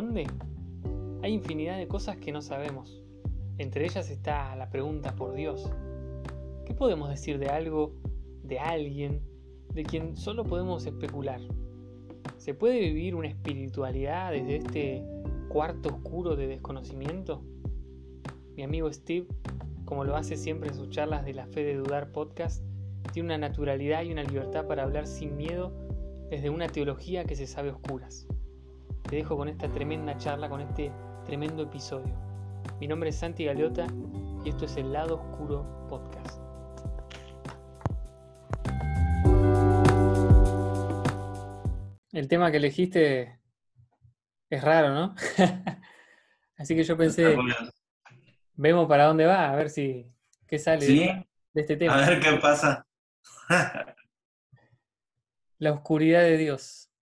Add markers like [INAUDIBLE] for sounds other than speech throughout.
esconde? Hay infinidad de cosas que no sabemos. Entre ellas está la pregunta por Dios. ¿Qué podemos decir de algo, de alguien, de quien solo podemos especular? ¿Se puede vivir una espiritualidad desde este cuarto oscuro de desconocimiento? Mi amigo Steve, como lo hace siempre en sus charlas de la Fe de Dudar podcast, tiene una naturalidad y una libertad para hablar sin miedo desde una teología que se sabe oscuras. Te dejo con esta tremenda charla, con este tremendo episodio. Mi nombre es Santi Galeota y esto es el Lado Oscuro Podcast. El tema que elegiste es raro, ¿no? [LAUGHS] Así que yo pensé, vemos para dónde va, a ver si qué sale de este tema. A ver qué pasa. La oscuridad de Dios.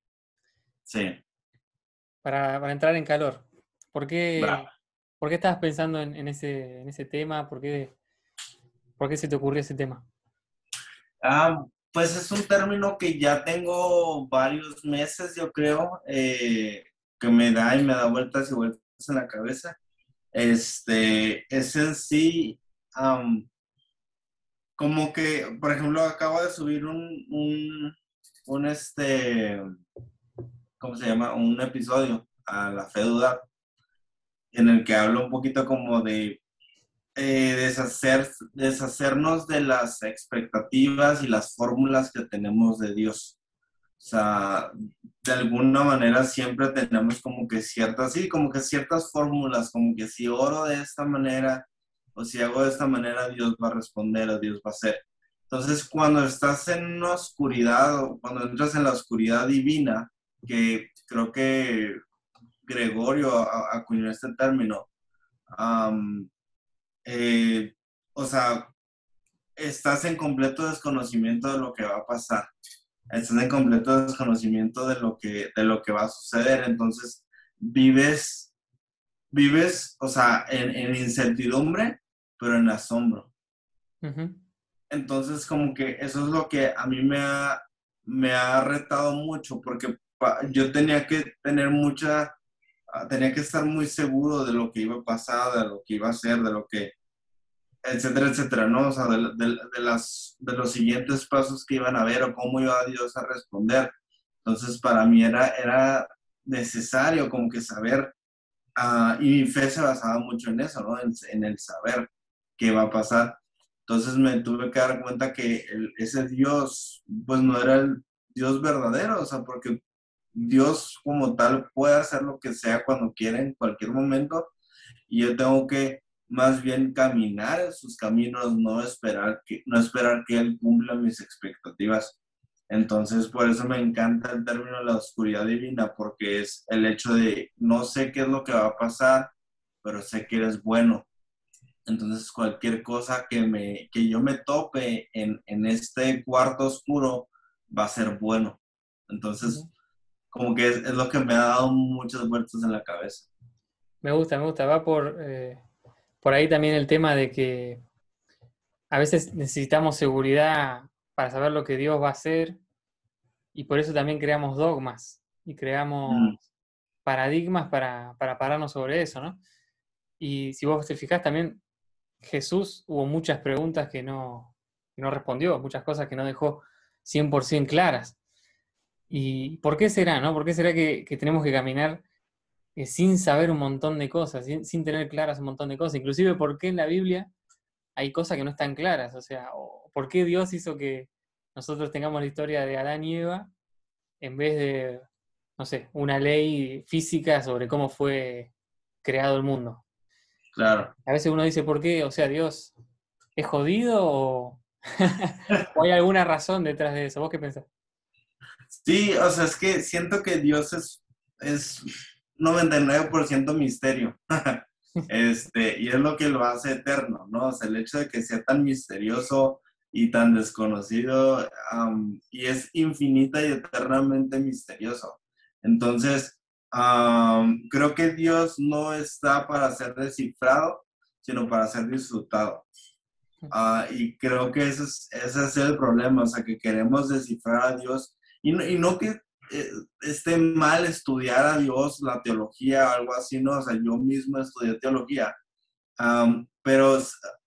Sí. Para, entrar en calor. ¿Por qué, ¿por qué estabas pensando en, ese, en ese tema? ¿Por qué, ¿Por qué se te ocurrió ese tema? Ah, pues es un término que ya tengo varios meses, yo creo, eh, que me da y me da vueltas y vueltas en la cabeza. Este, es en sí, como que, por ejemplo, acabo de subir un, un, un, este, ¿cómo se llama? Un episodio a la fe dudar, en el que hablo un poquito como de eh, deshacer, deshacernos de las expectativas y las fórmulas que tenemos de Dios. O sea, de alguna manera siempre tenemos como que ciertas, sí, como que ciertas fórmulas, como que si oro de esta manera o si hago de esta manera, Dios va a responder o Dios va a hacer. Entonces, cuando estás en una oscuridad o cuando entras en la oscuridad divina, que creo que Gregorio acuñó este término, eh, o sea, estás en completo desconocimiento de lo que va a pasar estás en completo desconocimiento de lo que, de lo que va a suceder. Entonces, vives, vives, o sea, en, incertidumbre, pero en asombro. Entonces, como que eso es lo que a mí me ha, me ha retado mucho, porque yo tenía que tener mucha, tenía que estar muy seguro de lo que iba a pasar, de lo que iba a ser, de lo que, etcétera, etcétera, ¿no? O sea, de, de, las, de los siguientes pasos que iban a ver o cómo iba Dios a responder. Entonces, para mí era, era necesario como que saber, uh, y mi fe se basaba mucho en eso, ¿no? En, en, el saber qué va a pasar. Entonces me tuve que dar cuenta que ese Dios, pues no era el Dios verdadero, o sea, porque Dios como tal puede hacer lo que sea cuando quiere, en cualquier momento, y yo tengo que más bien caminar en sus caminos, no esperar que, no esperar que Él cumpla mis expectativas. Entonces, por eso me encanta el término de la oscuridad divina, porque es el hecho de no sé qué es lo que va a pasar, pero sé que eres bueno. Entonces, cualquier cosa que, me, que yo me tope en, en este cuarto oscuro va a ser bueno. Entonces, como que es, lo que me ha dado muchas vueltas en la cabeza. Me gusta, me gusta. Va por, eh, por ahí también el tema de que a veces necesitamos seguridad para saber lo que Dios va a hacer y por eso también creamos dogmas y creamos mm. paradigmas para, pararnos sobre eso, ¿no? Y si vos te fijás también, Jesús hubo muchas preguntas que no, no respondió, muchas cosas que no dejó 100% claras. ¿Y por qué será, no? ¿Por qué será que tenemos que caminar sin saber un montón de cosas, sin, tener claras un montón de cosas, inclusive por qué en la Biblia hay cosas que no están claras, o sea, por qué Dios hizo que nosotros tengamos la historia de Adán y Eva en vez de, no sé, una ley física sobre cómo fue creado el mundo. Claro. A veces uno dice, ¿por qué? O sea, Dios es jodido o, [LAUGHS] hay alguna razón detrás de eso. ¿Vos qué pensás? Sí, o sea, es que siento que Dios es, es 99% misterio. [LAUGHS] este, y es lo que lo hace eterno, ¿no? O sea, el hecho de que sea tan misterioso y tan desconocido y es infinita y eternamente misterioso. Entonces, creo que Dios no está para ser descifrado, sino para ser disfrutado. Ah, y creo que ese es, ese es el problema, o sea, que queremos descifrar a Dios y no, y no que eh, esté mal estudiar a Dios, la teología algo así, ¿no? O sea, yo mismo estudié teología, pero,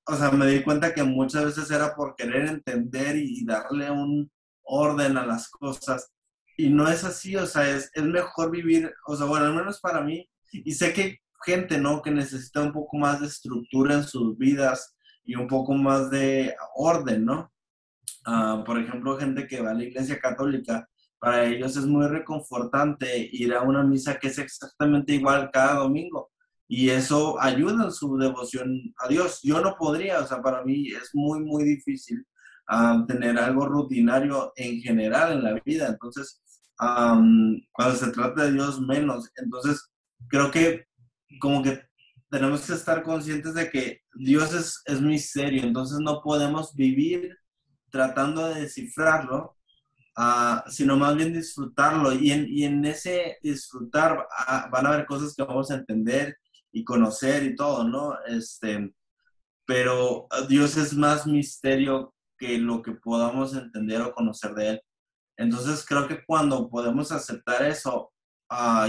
o sea, me di cuenta que muchas veces era por querer entender y, darle un orden a las cosas. Y no es así, o sea, es, es mejor vivir, o sea, bueno, al menos para mí, y sé que gente, ¿no? Que necesita un poco más de estructura en sus vidas y un poco más de orden, ¿no? Ah, por ejemplo, gente que va a la iglesia católica, para ellos es muy reconfortante ir a una misa que es exactamente igual cada domingo y eso ayuda en su devoción a Dios. Yo no podría, o sea, para mí es muy, muy difícil ah, tener algo rutinario en general en la vida. Entonces, cuando se trata de Dios, menos. Entonces, creo que como que tenemos que estar conscientes de que Dios es, es misterio, entonces no podemos vivir tratando de descifrarlo, uh, sino más bien disfrutarlo. Y en, y en ese disfrutar uh, van a haber cosas que vamos a entender y conocer y todo, ¿no? Este, pero Dios es más misterio que lo que podamos entender o conocer de Él. Entonces creo que cuando podemos aceptar eso,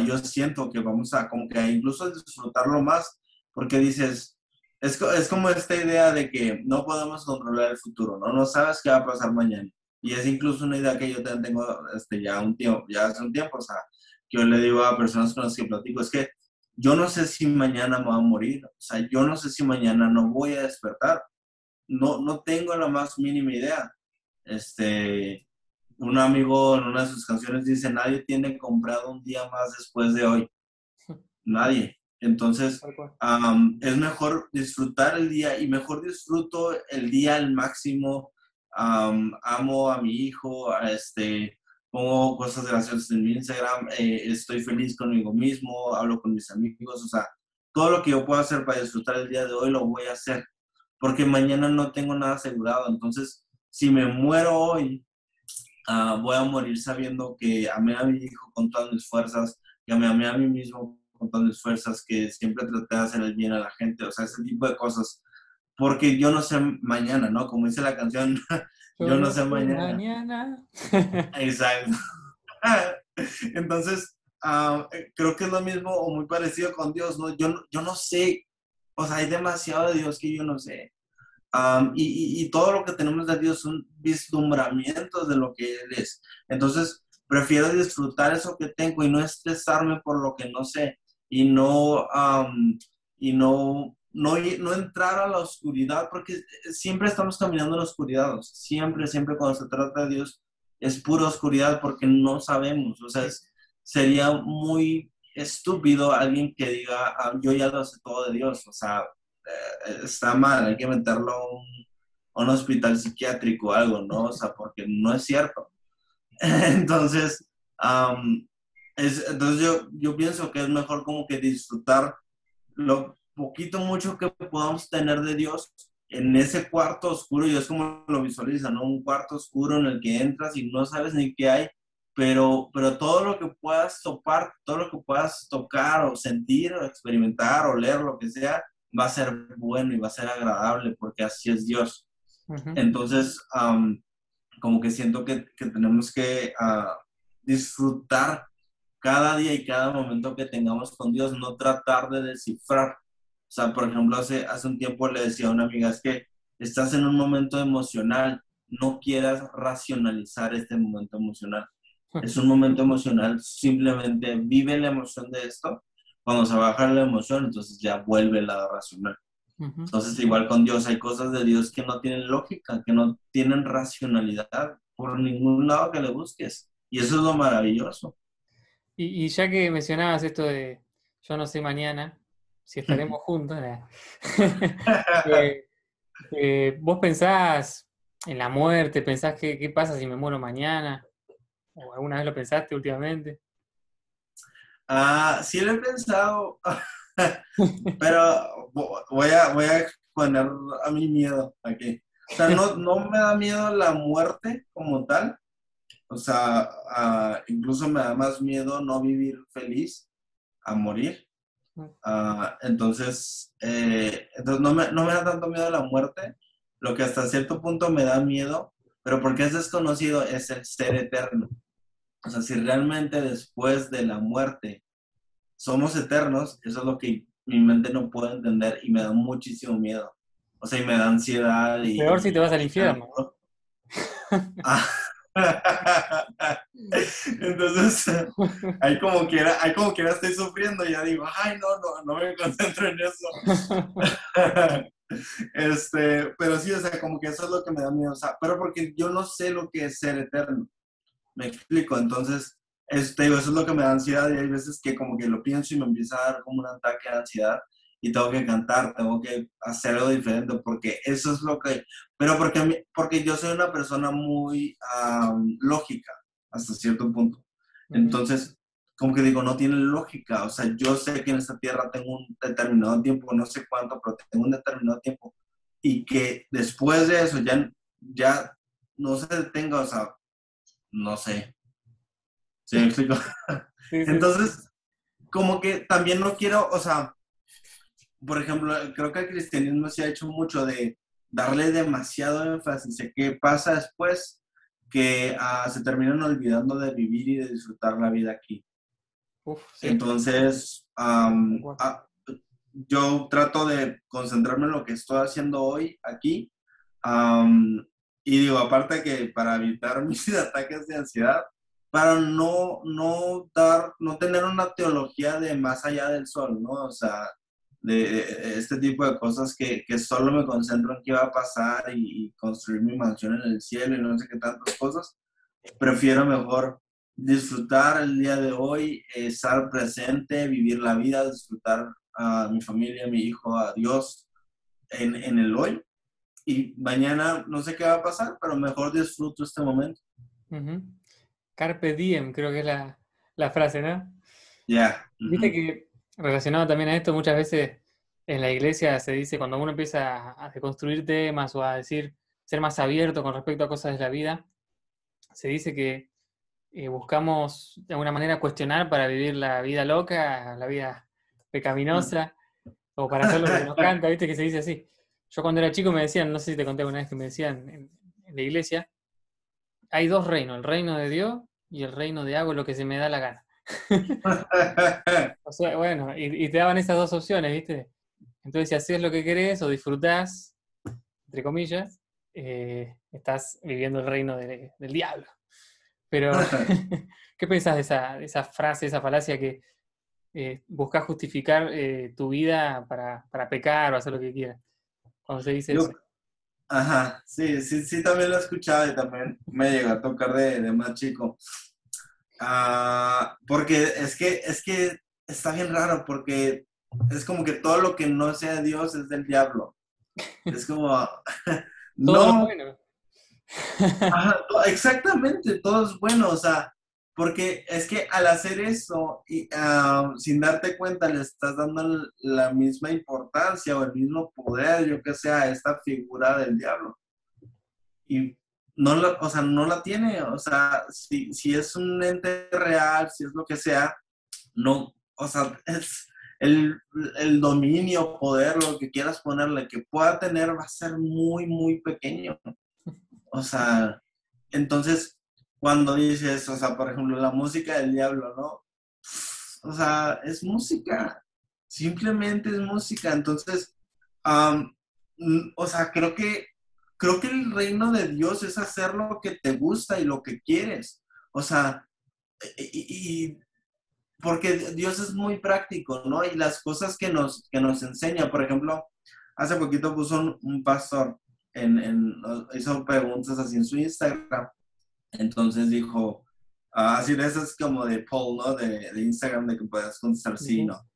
yo siento que vamos a como que incluso disfrutarlo más, porque dices, es, es, como esta idea de que no podemos controlar el futuro, ¿no? No sabes qué va a pasar mañana. Y es incluso una idea que yo tengo este, ya, un tiempo, ya hace un tiempo, o sea, que yo le digo a personas con las que platico, es que yo no sé si mañana me voy a morir, o sea, yo no sé si mañana no voy a despertar, no, no tengo la más mínima idea. Este, un amigo en una de sus canciones dice, nadie tiene comprado un día más después de hoy. [LAUGHS] Nadie. Entonces, es mejor disfrutar el día y mejor disfruto el día al máximo. amo a mi hijo, este, pongo cosas graciosas en mi Instagram, eh, estoy feliz conmigo mismo, hablo con mis amigos, o sea, todo lo que yo puedo hacer para disfrutar el día de hoy lo voy a hacer, porque mañana no tengo nada asegurado. Entonces, si me muero hoy, ah, voy a morir sabiendo que amé a mi hijo con todas mis fuerzas, que me amé a mí mismo montón de fuerzas, que siempre traté de hacer el bien a la gente, o sea, ese tipo de cosas. Porque yo no sé mañana, ¿no? Como dice la canción, [LAUGHS] yo no sé mañana. Mañana. [LAUGHS] [LAUGHS] Exacto. Entonces, ah, creo que es lo mismo o muy parecido con Dios, ¿no? Yo, yo no sé, o sea, hay demasiado de Dios que yo no sé. y, y, todo lo que tenemos de Dios son vislumbramientos de lo que Él es. Entonces, prefiero disfrutar eso que tengo y no estresarme por lo que no sé y no, y no, no, no entrar a la oscuridad, porque siempre estamos caminando en la oscuridad, siempre, siempre cuando se trata de Dios es pura oscuridad porque no sabemos, o sea, sería muy estúpido alguien que diga, ah, yo ya lo sé todo de Dios, o sea, eh, está mal, hay que meterlo a un, un hospital psiquiátrico o algo, ¿no? O sea, porque no es cierto. [LAUGHS] Entonces, entonces yo, yo pienso que es mejor como que disfrutar lo poquito, mucho que podamos tener de Dios en ese cuarto oscuro, y es como lo visualizan, ¿no? Un cuarto oscuro en el que entras y no sabes ni qué hay, pero, pero todo lo que puedas topar, todo lo que puedas tocar o sentir o experimentar o leer, lo que sea, va a ser bueno y va a ser agradable porque así es Dios. Entonces, como que siento que, que tenemos que uh, disfrutar cada día y cada momento que tengamos con Dios, no tratar de descifrar. O sea, por ejemplo, hace, hace un tiempo le decía a una amiga, es que estás en un momento emocional, no quieras racionalizar este momento emocional. Es un momento emocional, simplemente vive la emoción de esto. Cuando se baja la emoción, entonces ya vuelve la racional. Entonces, igual con Dios, hay cosas de Dios que no tienen lógica, que no tienen racionalidad por ningún lado que le busques. Y eso es lo maravilloso. Y, ya que mencionabas esto de yo no sé mañana si estaremos juntos, [LAUGHS] eh, eh, vos pensás en la muerte, pensás qué, qué pasa si me muero mañana, o alguna vez lo pensaste últimamente. Ah, sí lo he pensado, [LAUGHS] pero [LAUGHS] voy a, voy a poner a mi miedo aquí. O sea, no, no me da miedo la muerte como tal, o sea, ah, incluso me da más miedo no vivir feliz a morir. Ah, entonces, eh, entonces no, me, no me da tanto miedo la muerte, lo que hasta cierto punto me da miedo, pero porque es desconocido, es el ser eterno. O sea, si realmente después de la muerte somos eternos, eso es lo que mi mente no puede entender y me da muchísimo miedo. O sea, y me da ansiedad. Y, Peor si te vas al infierno. Ah. [LAUGHS] Entonces, ahí como quiera, ahí como quiera estoy sufriendo ya digo, ay, no, no, no me concentro en eso. [LAUGHS] este, pero sí, o sea, como que eso es lo que me da miedo, o sea, pero porque yo no sé lo que es ser eterno. Me explico, entonces, este, eso es lo que me da ansiedad y hay veces que como que lo pienso y me empieza a dar como un ataque de ansiedad y tengo que cantar, tengo que hacer algo diferente, porque eso es lo que, pero porque, porque yo soy una persona muy lógica hasta cierto punto. Entonces, como que digo, no tiene lógica, o sea, yo sé que en esta tierra tengo un determinado tiempo, no sé cuánto, pero tengo un determinado tiempo, y que después de eso ya, ya no se detenga, o sea, no sé. ¿Sí me explico? [LAUGHS] Entonces, como que también no quiero, o sea, por ejemplo, creo que el cristianismo se ha hecho mucho de darle demasiado énfasis a qué pasa después que ah, se terminan olvidando de vivir y de disfrutar la vida aquí. Entonces, ah, yo trato de concentrarme en lo que estoy haciendo hoy aquí. y digo, aparte que para evitar [LAUGHS] mis ataques de ansiedad, para no, no dar, no tener una teología de más allá del sol, ¿no? O sea, de este tipo de cosas que, que, solo me concentro en qué va a pasar y, construir mi mansión en el cielo y no sé qué tantas cosas. Prefiero mejor disfrutar el día de hoy, estar presente, vivir la vida, disfrutar a mi familia, a mi hijo, a Dios en, en el hoy. Y mañana no sé qué va a pasar, pero mejor disfruto este momento. Carpe diem, creo que es la, la frase, ¿no? Ya. Viste que Relacionado también a esto, muchas veces en la iglesia se dice, cuando uno empieza a construir temas o a decir, ser más abierto con respecto a cosas de la vida, se dice que eh, buscamos de alguna manera cuestionar para vivir la vida loca, la vida pecaminosa, o para hacer lo que nos [LAUGHS] canta, viste que se dice así. Yo cuando era chico me decían, no sé si te conté una vez que me decían en, en la iglesia, hay dos reinos, el reino de Dios y el reino de hago lo que se me da la gana. [LAUGHS] o sea, bueno, y, te daban esas dos opciones, ¿viste? Entonces, si haces lo que querés o disfrutás, entre comillas, eh, estás viviendo el reino del diablo. Pero, [LAUGHS] [LAUGHS] ¿qué pensás de esa, esa, frase, esa falacia que eh, buscas justificar eh, tu vida para, pecar o hacer lo que quieras? Cuando se dice eso. Ajá, sí, sí, sí, también lo he escuchado y también me llegó a tocar de, de más chico. Ah, porque es que, es que está bien raro, porque es como que todo lo que no sea Dios es del diablo. Es como, [LAUGHS] no. Bueno. exactamente, todo es bueno, o sea, porque es que al hacer eso, y, sin darte cuenta, le estás dando la misma importancia o el mismo poder, yo que sea, a esta figura del diablo. Y no la, o sea, no la tiene, o sea, si, si es un ente real, si es lo que sea, no, o sea, es el, el dominio, poder, lo que quieras ponerle, que pueda tener va a ser muy, muy pequeño. O sea, entonces, cuando dices, o sea, por ejemplo, la música del diablo, ¿no? O sea, es música, simplemente es música. Entonces, o sea, creo que creo que el reino de Dios es hacer lo que te gusta y lo que quieres. O sea, y, porque Dios es muy práctico, ¿no? Y las cosas que nos, que nos enseña, por ejemplo, hace poquito puso un, pastor, en, hizo preguntas así en su Instagram. Entonces dijo, así de esas como de poll, ¿no? De, Instagram, de que puedas contestar sí, ¿no?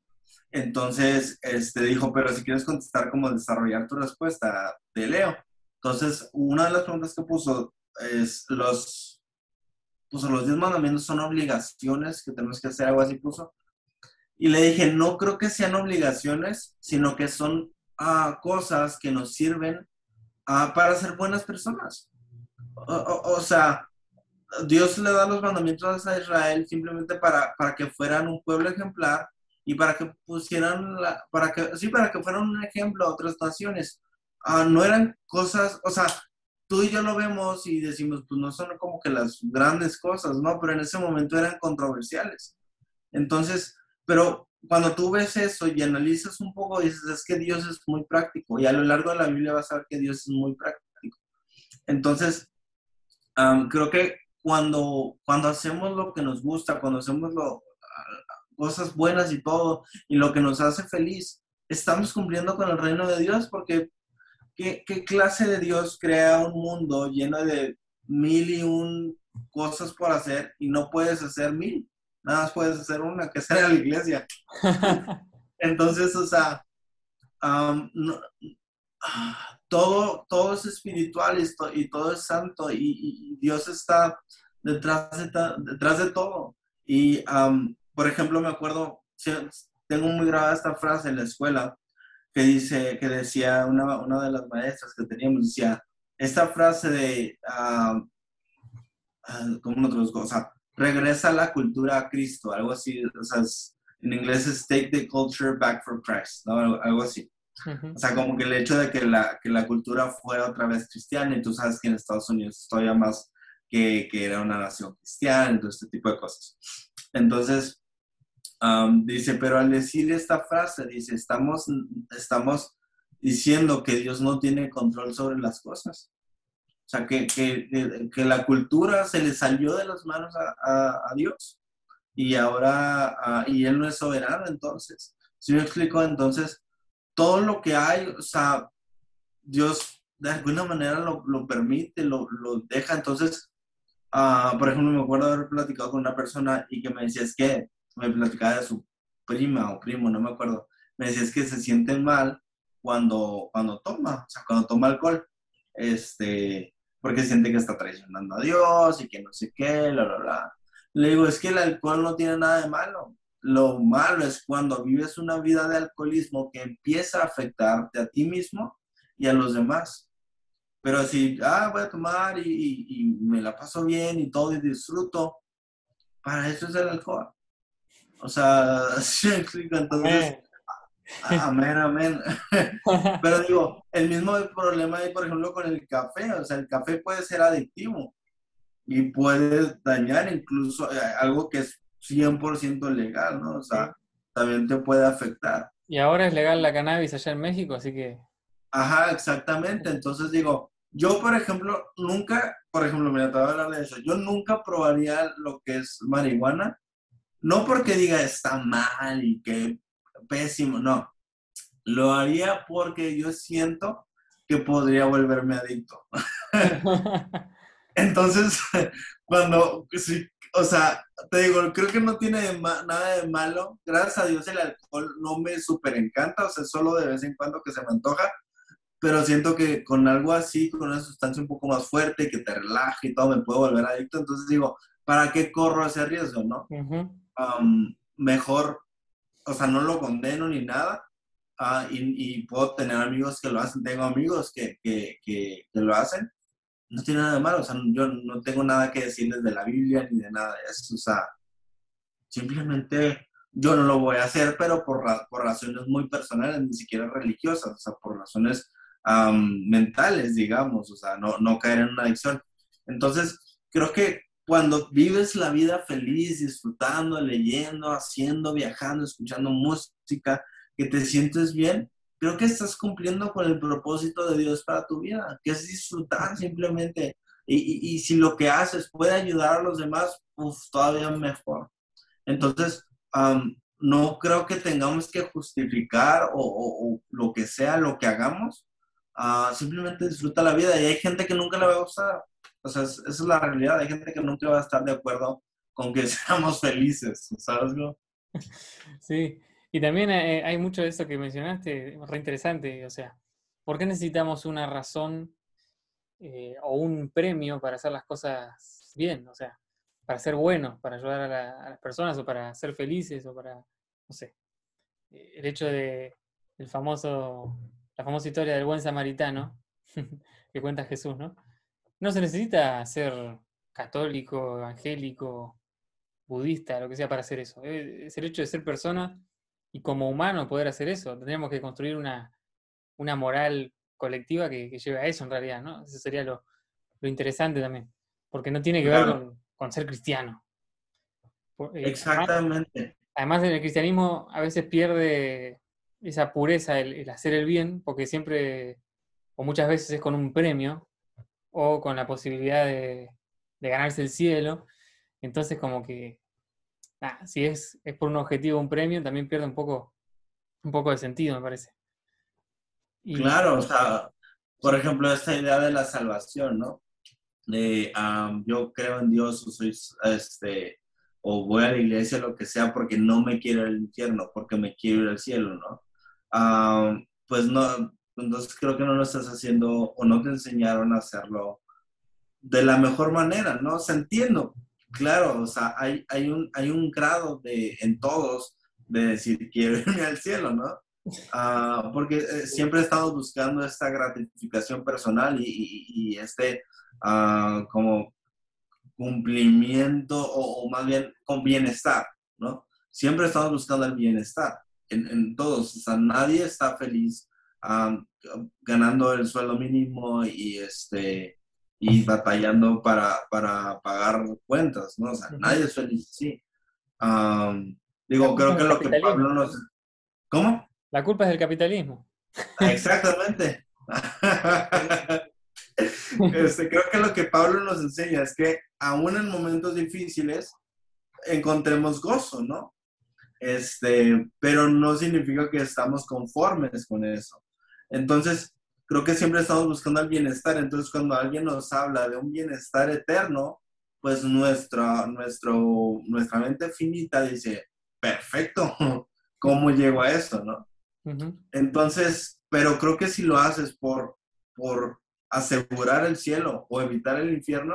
Entonces, este, dijo, pero si quieres contestar como desarrollar tu respuesta, te leo. Entonces, una de las preguntas que puso es, los, puso, los 10 mandamientos son obligaciones que tenemos que hacer, algo así puso. Y le dije, no creo que sean obligaciones, sino que son uh, cosas que nos sirven uh, para ser buenas personas. O, sea, Dios le da los mandamientos a Israel simplemente para, para que fueran un pueblo ejemplar y para que pusieran, para que, sí, para que fueran un ejemplo a otras naciones. Ah, no eran cosas, o sea, tú y yo lo vemos y decimos, pues no son como que las grandes cosas, ¿no? Pero en ese momento eran controversiales. Entonces, pero cuando tú ves eso y analizas un poco, dices, es que Dios es muy práctico y a lo largo de la Biblia vas a ver que Dios es muy práctico. Entonces, creo que cuando, cuando hacemos lo que nos gusta, cuando hacemos lo, cosas buenas y todo, y lo que nos hace feliz, estamos cumpliendo con el reino de Dios, porque ¿qué, qué clase de Dios crea un mundo lleno de mil y un cosas por hacer y no puedes hacer mil? Nada más puedes hacer una, que sea la iglesia. [LAUGHS] Entonces, o sea, todo, todo es espiritual y, todo es santo y, Dios está detrás de, detrás de todo. Y, por ejemplo, me acuerdo, tengo muy grabada esta frase en la escuela que dice, que decía una, una de las maestras que teníamos, decía, esta frase de, como otras cosas, regresa la cultura a Cristo, algo así, o sea, en inglés es take the culture back for Christ, ¿no? algo así. O sea, como que el hecho de que la, que la cultura fuera otra vez cristiana, y tú sabes que en Estados Unidos es todavía más que, que era una nación cristiana, todo este tipo de cosas. Entonces, dice, pero al decir esta frase, dice, estamos, estamos diciendo que Dios no tiene control sobre las cosas. O sea, que, que, que, la cultura se le salió de las manos a, a, Dios y ahora, y Él no es soberano entonces. Si me explico, entonces, todo lo que hay, o sea, Dios de alguna manera lo, lo permite, lo, lo, deja. Entonces, uh, por ejemplo, me acuerdo haber platicado con una persona y que me decía, es que, me platicaba de su prima o primo, no me acuerdo, me decía, es que se siente mal cuando, cuando toma, o sea, cuando toma alcohol. Este, porque siente que está traicionando a Dios y que no sé qué, la, la, la. Le digo, es que el alcohol no tiene nada de malo. Lo malo es cuando vives una vida de alcoholismo que empieza a afectarte a ti mismo y a los demás. Pero si, ah, voy a tomar y, y, me la paso bien y todo y disfruto, para eso es el alcohol. O sea, [LAUGHS] sí, entonces, Amén, amén. [LAUGHS] Pero digo, el mismo problema hay, por ejemplo, con el café. O sea, el café puede ser adictivo y puede dañar incluso eh, algo que es 100% legal, ¿no? O sea, también te puede afectar. Y ahora es legal la cannabis allá en México, así que... Ajá, exactamente. Entonces digo, yo, por ejemplo, nunca, por ejemplo, mira, te voy a hablar de eso. Yo nunca probaría lo que es marihuana. No porque diga está mal y que pésimo, no. Lo haría porque yo siento que podría volverme adicto. [LAUGHS] Entonces, cuando, o sea, te digo, creo que no tiene nada de malo. Gracias a Dios el alcohol no me súper encanta, o sea, solo de vez en cuando que se me antoja, pero siento que con algo así, con una sustancia un poco más fuerte, que te relaje y todo, me puedo volver adicto. Entonces digo, ¿para qué corro ese riesgo, no? Mejor o sea, no lo condeno ni nada. Ah, y, puedo tener amigos que lo hacen, tengo amigos que, que, que, lo hacen. No tiene nada de malo, o sea, yo no tengo nada que decirles de la Biblia ni de nada de eso. O sea, simplemente yo no lo voy a hacer, pero por, por razones muy personales, ni siquiera religiosas, o sea, por razones mentales, digamos, o sea, no, no caer en una adicción. Entonces, creo que cuando vives la vida feliz, disfrutando, leyendo, haciendo, viajando, escuchando música, que te sientes bien, creo que estás cumpliendo con el propósito de Dios para tu vida, que es disfrutar simplemente. Y, si lo que haces puede ayudar a los demás, uf, todavía mejor. Entonces, no creo que tengamos que justificar o, lo que sea lo que hagamos. Ah, simplemente disfruta la vida y hay gente que nunca le va a gustar. O sea, esa es la realidad. Hay gente que nunca va a estar de acuerdo con que [LAUGHS] seamos felices, ¿sabes? Sí, y también eh, hay mucho de eso que mencionaste, re interesante. O sea, ¿por qué necesitamos una razón eh, o un premio para hacer las cosas bien? O sea, para ser buenos, para ayudar a, las personas o para ser felices o para, no sé. Eh, el hecho de el famoso, la famosa historia del buen samaritano [LAUGHS] que cuenta Jesús, ¿no? No se necesita ser católico, evangélico, budista, lo que sea para hacer eso. Eh, es el hecho de ser persona y como humano poder hacer eso. Tendríamos que construir una, una moral colectiva que, lleve a eso en realidad, ¿no? Ese sería lo, lo interesante también, porque no tiene que ver con, ser cristiano. Eh, Exactamente. Además, en el cristianismo a veces pierde esa pureza el, hacer el bien, porque siempre, o muchas veces es con un premio, o con la posibilidad de, ganarse el cielo. Entonces, como que, si es, es por un objetivo, un premio, también pierde un poco, un poco de sentido, me parece. Claro, o sea, por ejemplo, esta idea de la salvación, ¿no? De yo creo en Dios o soy, este, o voy a la iglesia, lo que sea, porque no me quiero ir al infierno, porque me quiero ir al cielo, ¿no? pues no, entonces creo que no lo estás haciendo o no te enseñaron a hacerlo de la mejor manera, ¿no? O sea, entiendo, claro, o sea, hay, hay, un, hay un grado de, en todos de decir, quiero irme al cielo, ¿no? Ah, porque eh, siempre he estado buscando esta gratificación personal y, este uh, como cumplimiento o, más bien con bienestar, ¿no? Siempre estamos buscando el bienestar en, todos, o sea, nadie está feliz ganando el sueldo mínimo y este y batallando para, para pagar cuentas, ¿no? O sea, nadie es feliz sí digo, creo que lo que Pablo nos... ¿Cómo? La culpa es del capitalismo. Exactamente. [LAUGHS] Este, creo que lo que Pablo nos enseña es que aún en momentos difíciles encontremos gozo, ¿no? Este, pero no significa que estamos conformes con eso. Entonces, creo que siempre estamos buscando el bienestar. Entonces, cuando alguien nos habla de un bienestar eterno, pues nuestra, nuestro, nuestra mente finita dice, perfecto, [LAUGHS] ¿cómo llego a esto, no? Entonces, pero creo que si lo haces por, por asegurar el cielo o evitar el infierno,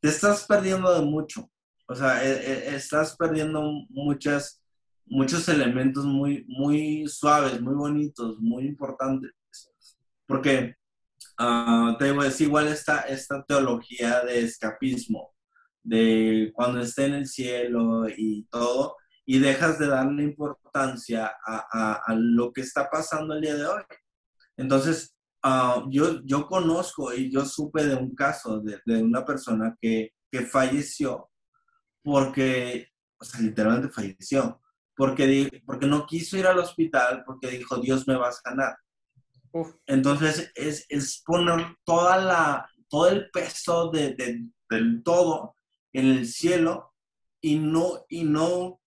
te estás perdiendo de mucho. O sea, e, e, estás perdiendo muchas, muchos elementos muy, muy suaves, muy bonitos, muy importantes. Porque, uh, te digo, es igual esta, esta teología de escapismo, de cuando esté en el cielo y todo, y dejas de darle importancia a, lo que está pasando el día de hoy. Entonces, ah, yo, yo conozco y yo supe de un caso de, una persona que, falleció porque, o sea, literalmente falleció, porque, porque no quiso ir al hospital porque dijo, Dios me va a sanar. Entonces, es, es, poner toda la, todo el peso de, del todo en el cielo y no, y no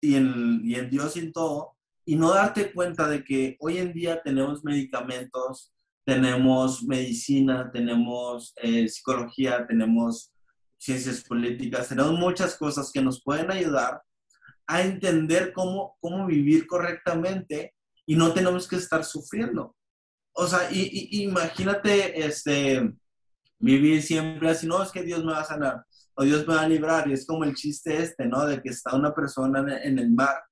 y en, y en Dios y en todo, y no darte cuenta de que hoy en día tenemos medicamentos, tenemos medicina, tenemos eh, psicología, tenemos ciencias políticas, tenemos muchas cosas que nos pueden ayudar a entender cómo, cómo vivir correctamente y no tenemos que estar sufriendo. O sea, y, imagínate este, vivir siempre así, no, es que Dios me va a sanar o Dios me va a librar. Y es como el chiste este, ¿no? De que está una persona en el mar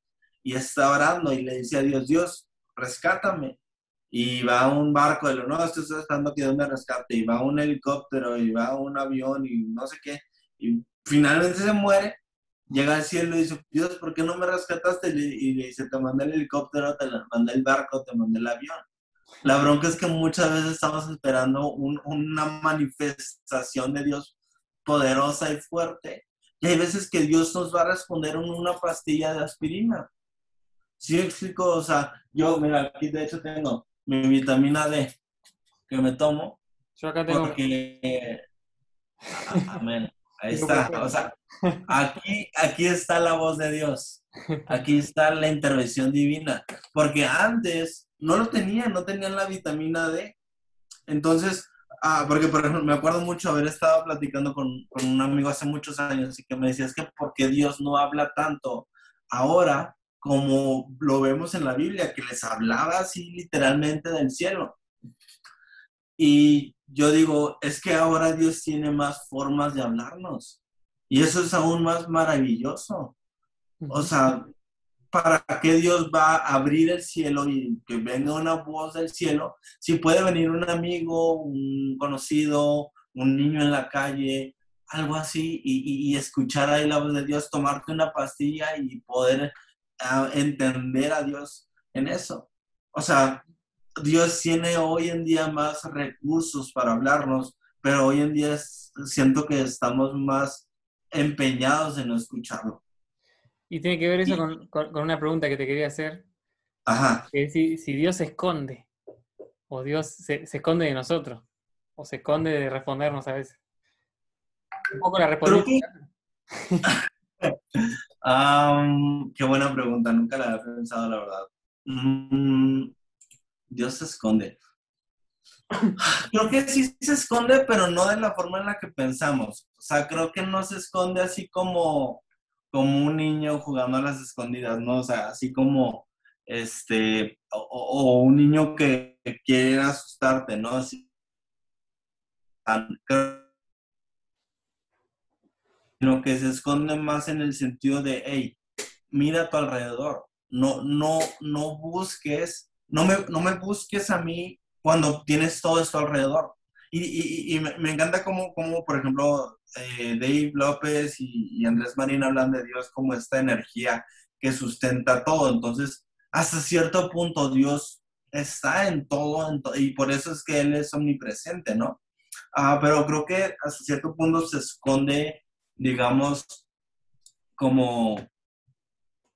y está orando y le dice a Dios, Dios, rescátame. Y va un barco, de lo, no, estoy esperando que Dios me rescate. Y va un helicóptero y va un avión y no sé qué. Y finalmente se muere. Llega al cielo y dice, Dios, ¿por qué no me rescataste? Y le dice, te mandé el helicóptero, te mandé el barco, te mandé el avión. La bronca es que muchas veces estamos esperando una manifestación de Dios poderosa y fuerte. Y hay veces que Dios nos va a responder con una pastilla de aspirina. ¿Sí explico? O sea, yo, mira, aquí de hecho tengo mi vitamina D que me tomo. Yo acá tengo. Porque... Amén. [LAUGHS] Ahí está. O sea, [LAUGHS] aquí, aquí está la voz de Dios. Aquí está la intervención divina. Porque antes no lo tenían, no tenían la vitamina D. Entonces, Ah, porque por ejemplo, me acuerdo mucho haber estado platicando con, con, un amigo hace muchos años y que me decía, es que porque Dios no habla tanto ahora como lo vemos en la Biblia, que les hablaba así literalmente del cielo. Y yo digo, es que ahora Dios tiene más formas de hablarnos. Y eso es aún más maravilloso. O sea, ¿para qué Dios va a abrir el cielo y que venga una voz del cielo? Si puede venir un amigo, un conocido, un niño en la calle, algo así, y, escuchar ahí la voz de Dios, tomarte una pastilla y poder ah, entender a Dios en eso. O sea, Dios tiene hoy en día más recursos para hablarnos, pero hoy en día siento que estamos más empeñados en no escucharlo. Y tiene que ver eso con, con, una pregunta que te quería hacer. Ajá. Que si, si Dios se esconde, o Dios se, se, esconde de nosotros, o se esconde de respondernos a veces. Un poco la respuesta. [LAUGHS] qué buena pregunta, nunca la había pensado, la verdad. Mm, Dios se esconde. [LAUGHS] Creo que sí se esconde, pero no de la forma en la que pensamos. O sea, creo que no se esconde así como, como un niño jugando a las escondidas, ¿no? O sea, así como este, o, un niño que, quiere asustarte, ¿no? Así, sino que se esconde más en el sentido de, hey, mira a tu alrededor, no, no, no busques, no me, no me busques a mí cuando tienes todo esto alrededor. Y, y, me, encanta como, como, por ejemplo, eh, Dave López y, Andrés Marín hablan de Dios como esta energía que sustenta todo. Entonces, hasta cierto punto Dios está en todo, y por eso es que Él es omnipresente, ¿no? Ah, pero creo que hasta cierto punto se esconde, digamos, como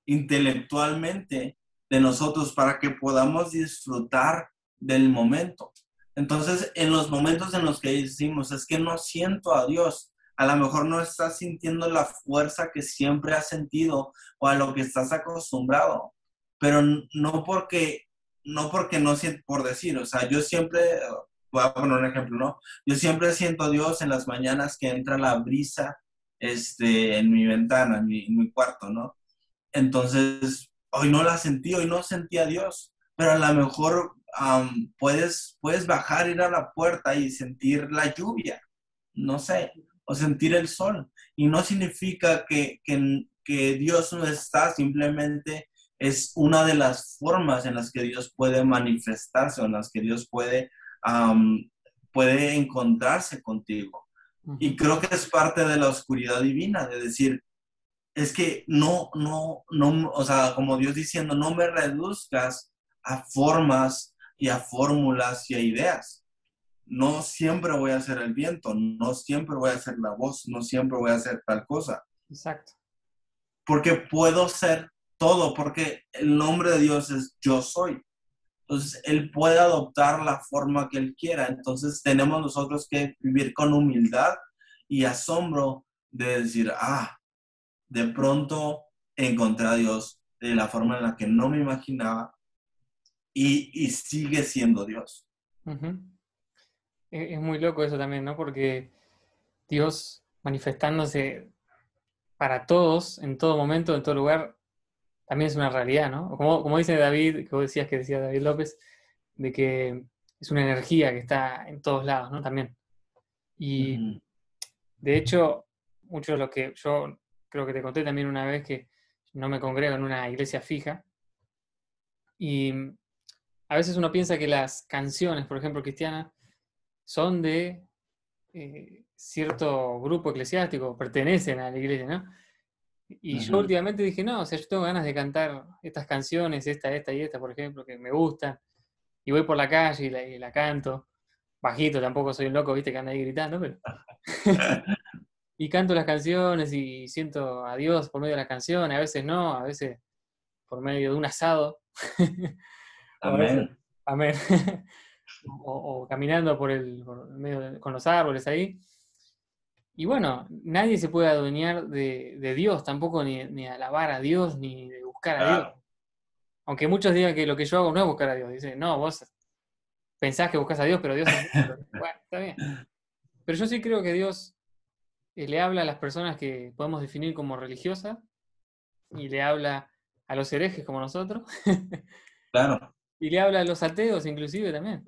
intelectualmente de nosotros para que podamos disfrutar del momento. Entonces, en los momentos en los que decimos, es que no siento a Dios, a lo mejor no estás sintiendo la fuerza que siempre has sentido o a lo que estás acostumbrado, pero no porque, no porque no siento, por decir, o sea, yo siempre, voy a poner un ejemplo, ¿no? Yo siempre siento a Dios en las mañanas que entra la brisa este, en mi ventana, en mi, cuarto, ¿no? Entonces, hoy no la sentí, hoy no sentí a Dios, pero a lo mejor puedes, puedes bajar, ir a la puerta y sentir la lluvia, no sé, o sentir el sol. Y no significa que, que, que Dios no está, simplemente es una de las formas en las que Dios puede manifestarse o en las que Dios puede, puede encontrarse contigo. Y creo que es parte de la oscuridad divina, de decir, es que no, no, no, o sea, como Dios diciendo, no me reduzcas a formas y a fórmulas y a ideas. No siempre voy a hacer el viento, no siempre voy a hacer la voz, no siempre voy a hacer tal cosa. Exacto. Porque puedo ser todo, porque el nombre de Dios es yo soy. Entonces, Él puede adoptar la forma que Él quiera. Entonces, tenemos nosotros que vivir con humildad y asombro de decir, ah, de pronto encontré a Dios de la forma en la que no me imaginaba y, sigue siendo Dios. Es muy loco eso también, ¿no? Porque Dios manifestándose para todos, en todo momento, en todo lugar, también es una realidad, ¿no? Como, como dice David, que vos decías que decía David López, de que es una energía que está en todos lados, ¿no? También. Y de hecho, mucho de lo que yo creo que te conté también una vez que no me congrego en una iglesia fija. Y a veces uno piensa que las canciones, por ejemplo, cristianas, son de eh, cierto grupo eclesiástico, pertenecen a la iglesia, ¿no? Y yo últimamente dije, no, o sea, yo tengo ganas de cantar estas canciones, esta, esta y esta, por ejemplo, que me gustan, y voy por la calle y la, canto, bajito, tampoco soy un loco, viste, que anda ahí gritando, pero... [LAUGHS] [LAUGHS] y canto las canciones y siento a Dios por medio de las canciones, a veces no, a veces por medio de un asado. [LAUGHS] Amén. Amén. O, caminando por el, medio con los árboles ahí. Y bueno, nadie se puede adueñar de, Dios, tampoco ni, ni, alabar a Dios, ni de buscar a Dios. Aunque muchos digan que lo que yo hago no es buscar a Dios. Dicen, no, vos pensás que buscas a Dios, pero Dios [LAUGHS] Bueno, está bien. Pero yo sí creo que Dios eh, le habla a las personas que podemos definir como religiosas y le habla a los herejes como nosotros. [LAUGHS] Claro. Y le habla a los ateos inclusive también.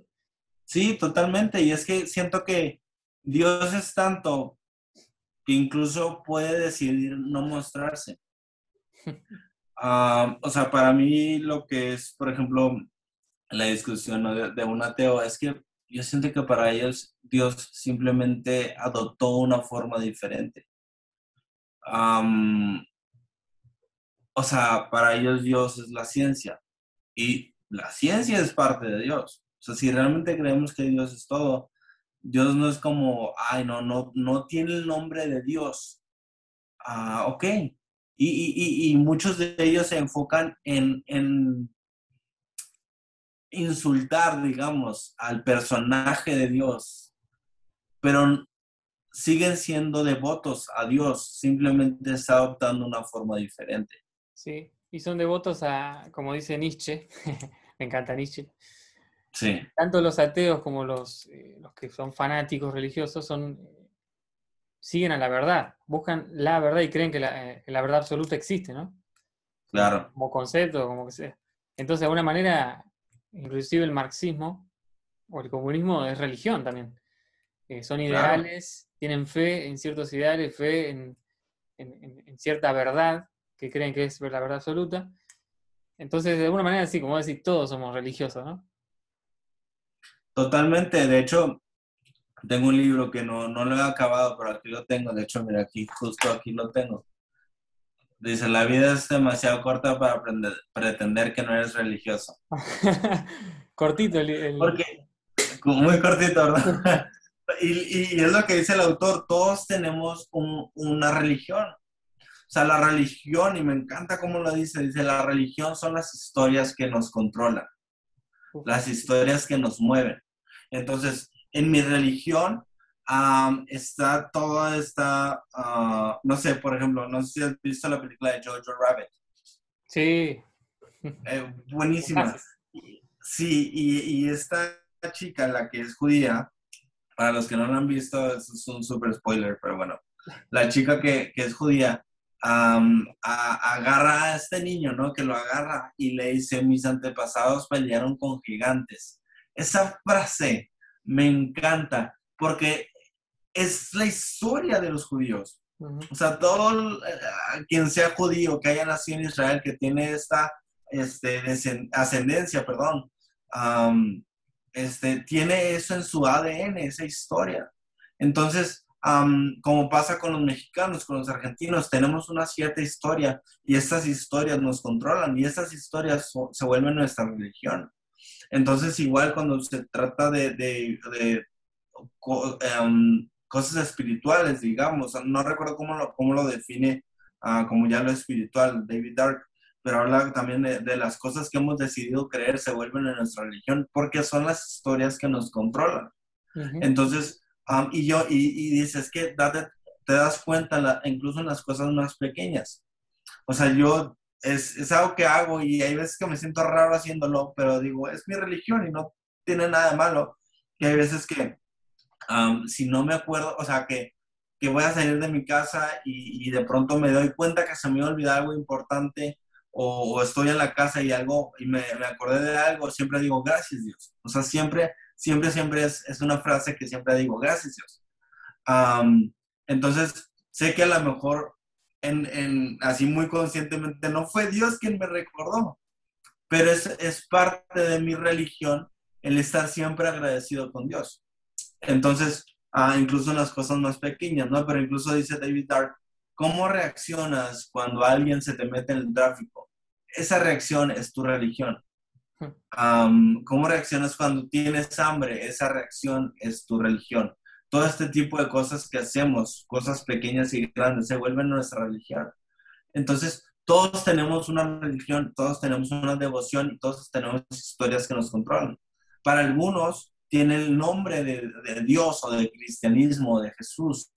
Sí, totalmente. Y es que siento que Dios es tanto que incluso puede decidir no mostrarse. [LAUGHS] Ah, o sea, para mí lo que es, por ejemplo, la discusión de, un ateo es que yo siento que para ellos Dios simplemente adoptó una forma diferente. o sea, para ellos Dios es la ciencia y la ciencia es parte de Dios. O sea, si realmente creemos que Dios es todo, Dios no es como, ay, no, no, no tiene el nombre de Dios. Ah, ok. Y, y, muchos de ellos se enfocan en, en insultar, digamos, al personaje de Dios, pero siguen siendo devotos a Dios, simplemente está adoptando una forma diferente. Sí, y son devotos a, como dice Nietzsche, [LAUGHS] me encanta Nietzsche. Sí. Tanto los ateos como los, eh, los que son fanáticos religiosos son, siguen a la verdad, buscan la verdad y creen que la, eh, la verdad absoluta existe, ¿no? Claro. Como concepto, como que sea. Entonces, de alguna manera, inclusive el marxismo o el comunismo es religión también. Eh, son ideales, tienen fe en ciertos ideales, fe en, cierta verdad, que creen que es la verdad absoluta. Entonces, de alguna manera, sí, como decir, todos somos religiosos, ¿no? Totalmente. De hecho, tengo un libro que no, no lo he acabado, pero aquí lo tengo. De hecho, mira, aquí, justo aquí lo tengo. Dice, la vida es demasiado corta para aprender, pretender que no eres religioso. [LAUGHS] cortito el, Porque, muy cortito, ¿verdad? [LAUGHS] y, y, es lo que dice el autor, todos tenemos una religión. O sea, la religión, y me encanta cómo lo dice, dice, la religión son las historias que nos controlan, las historias que nos mueven. Entonces, en mi religión, está toda esta, ah, no sé, por ejemplo, no sé si has visto la película de Jojo Rabbit. Sí. [LAUGHS] Eh, buenísima. Sí, y, y, esta chica, la que es judía, para los que no la han visto, es un super spoiler, pero bueno, la chica que, que es judía agarra a este niño, ¿no? Que lo agarra y le dice, mis antepasados pelearon con gigantes. Esa frase me encanta porque es la historia de los judíos. O sea, todo eh, quien sea judío, que haya nacido en Israel, que tiene esta este, ascendencia, perdón, este, tiene eso en su ADN, esa historia. Entonces, como pasa con los mexicanos, con los argentinos, tenemos una cierta historia y estas historias nos controlan y estas historias se vuelven nuestra religión. Entonces, igual cuando se trata de, de, em, cosas espirituales, digamos. No recuerdo cómo lo, cómo lo define ah, como ya lo espiritual, David Dark, pero habla también de, las cosas que hemos decidido creer se vuelven en nuestra religión, porque son las historias que nos controlan. Entonces, y yo, y, dices que te das cuenta incluso en las cosas más pequeñas. O sea, yo es, es, algo que hago y hay veces que me siento raro haciéndolo, pero digo, es mi religión y no tiene nada malo. Y hay veces que si no me acuerdo, o sea, que, que, voy a salir de mi casa y, y, de pronto me doy cuenta que se me olvidó algo importante o, estoy en la casa y algo y me, me, acordé de algo, siempre digo gracias Dios. O sea, siempre, siempre, siempre es, es una frase que siempre digo gracias Dios. entonces, sé que a lo mejor en, en, así muy conscientemente no fue Dios quien me recordó, pero es, es parte de mi religión el estar siempre agradecido con Dios. Entonces, ah, incluso en las cosas más pequeñas, ¿no? Pero incluso dice David Dark, ¿cómo reaccionas cuando alguien se te mete en el tráfico? Esa reacción es tu religión. ¿Cómo reaccionas cuando tienes hambre? Esa reacción es tu religión. Todo este tipo de cosas que hacemos, cosas pequeñas y grandes, se vuelven nuestra religión. Entonces, todos tenemos una religión, todos tenemos una devoción y todos tenemos historias que nos controlan. Para algunos, tiene el nombre de, Dios o de cristianismo, de Jesús.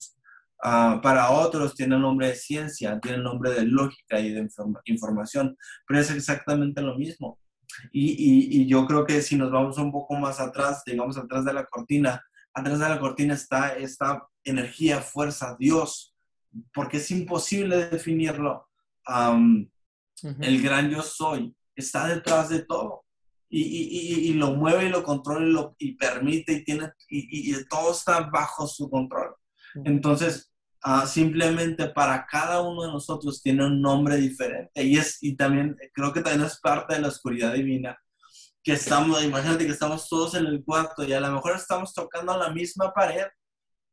Ah, para otros tiene el nombre de ciencia, tiene el nombre de lógica y de información, pero es exactamente lo mismo. Y, y, yo creo que si nos vamos un poco más atrás, digamos atrás de la cortina, atrás de la cortina está esta energía, fuerza, Dios, porque es imposible definirlo. El gran yo soy está detrás de todo y, lo mueve y lo controla y, lo, y permite y, tiene, y, todo está bajo su control. Entonces, ah, simplemente para cada uno de nosotros tiene un nombre diferente y, es, y también creo que también es parte de la oscuridad divina que estamos, imagínate que estamos todos en el cuarto y a lo mejor estamos tocando la misma pared,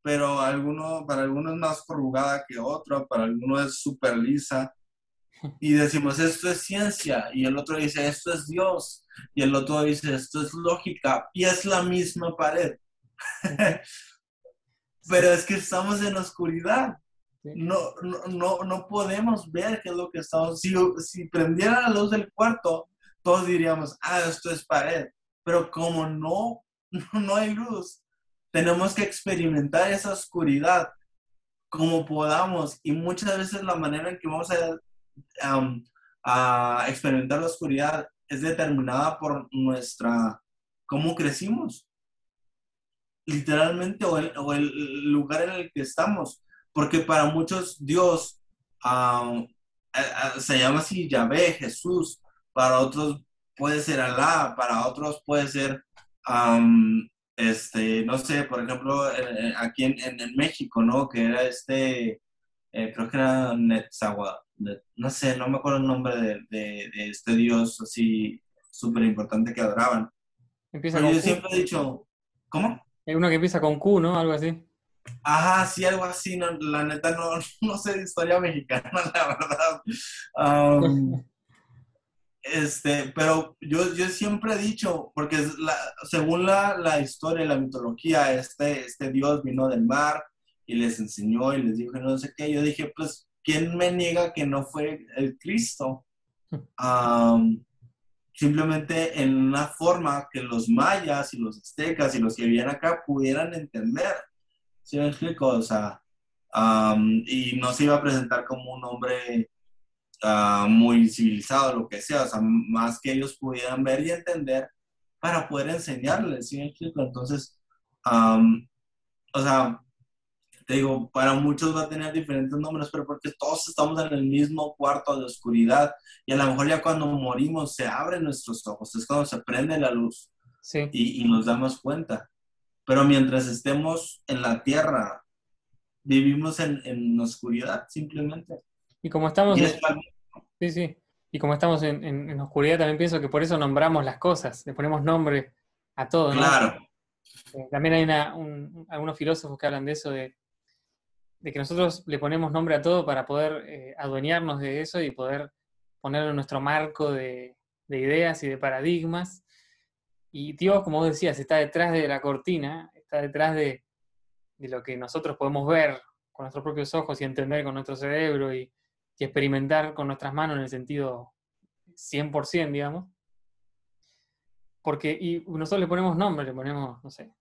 pero alguno, para algunos es más corrugada que otro, para algunos es súper lisa. Y decimos, esto es ciencia, y el otro dice, esto es Dios y el otro dice, esto es lógica, y es la misma pared, [LAUGHS] Pero es que estamos en oscuridad. No, no, no, podemos ver qué es lo que estamos. Si, si prendiera la luz del cuarto, todos diríamos, ah, esto es pared. Pero como no, [LAUGHS] no hay luz, tenemos que experimentar esa oscuridad como podamos. Y muchas veces la manera en que vamos a, a experimentar la oscuridad es determinada por nuestra, cómo crecimos. Literalmente, o el, o el lugar en el que estamos. Porque para muchos Dios se llama así Yahvé, Jesús. Para otros puede ser Alá, para otros puede ser este, no sé, por ejemplo, aquí en, en, México, ¿no? Que era este, eh, creo que era Netzawa, no sé, no me acuerdo el nombre de, de, este dios así súper importante que adoraban. Empieza yo siempre he dicho, ¿cómo? Hay uno que empieza con Q, ¿no? Algo así. Ajá, sí, algo así, no, la neta no, [LAUGHS] no sé de historia mexicana, la verdad. [LAUGHS] Este, pero yo, yo siempre he dicho, porque según la, la, historia y la mitología, este, este Dios vino del mar y les enseñó y les dijo no sé qué. Yo dije, pues, ¿quién me niega que no fue el Cristo? simplemente en una forma que los mayas y los aztecas y los que vivían acá pudieran entender. ¿Sí me explico? O sea, y no se iba a presentar como un hombre Ah, muy civilizado, lo que sea, o sea, más que ellos pudieran ver y entender para poder enseñarles, ¿sí Entonces, o sea, te digo, para muchos va a tener diferentes nombres, pero porque todos estamos en el mismo cuarto de oscuridad y a lo mejor ya cuando morimos se abren nuestros ojos, es cuando se prende la luz sí. y, y, nos damos cuenta. Pero mientras estemos en la tierra, vivimos en, en oscuridad simplemente. Y como estamos... En, sí, sí. Y como estamos en, oscuridad, también pienso que por eso nombramos las cosas, le ponemos nombre a todo, ¿no? Claro. Eh, también hay algunos filósofos que hablan de eso, de, que nosotros le ponemos nombre a todo para poder eh, adueñarnos de eso y poder ponerlo en nuestro marco de, ideas y de paradigmas. Y Dios, como vos decías, está detrás de la cortina, está detrás de, de lo que nosotros podemos ver con nuestros propios ojos y entender con nuestro cerebro y, experimentar con nuestras manos en el sentido 100%, digamos. Porque, y nosotros le ponemos nombre, le ponemos, no sé,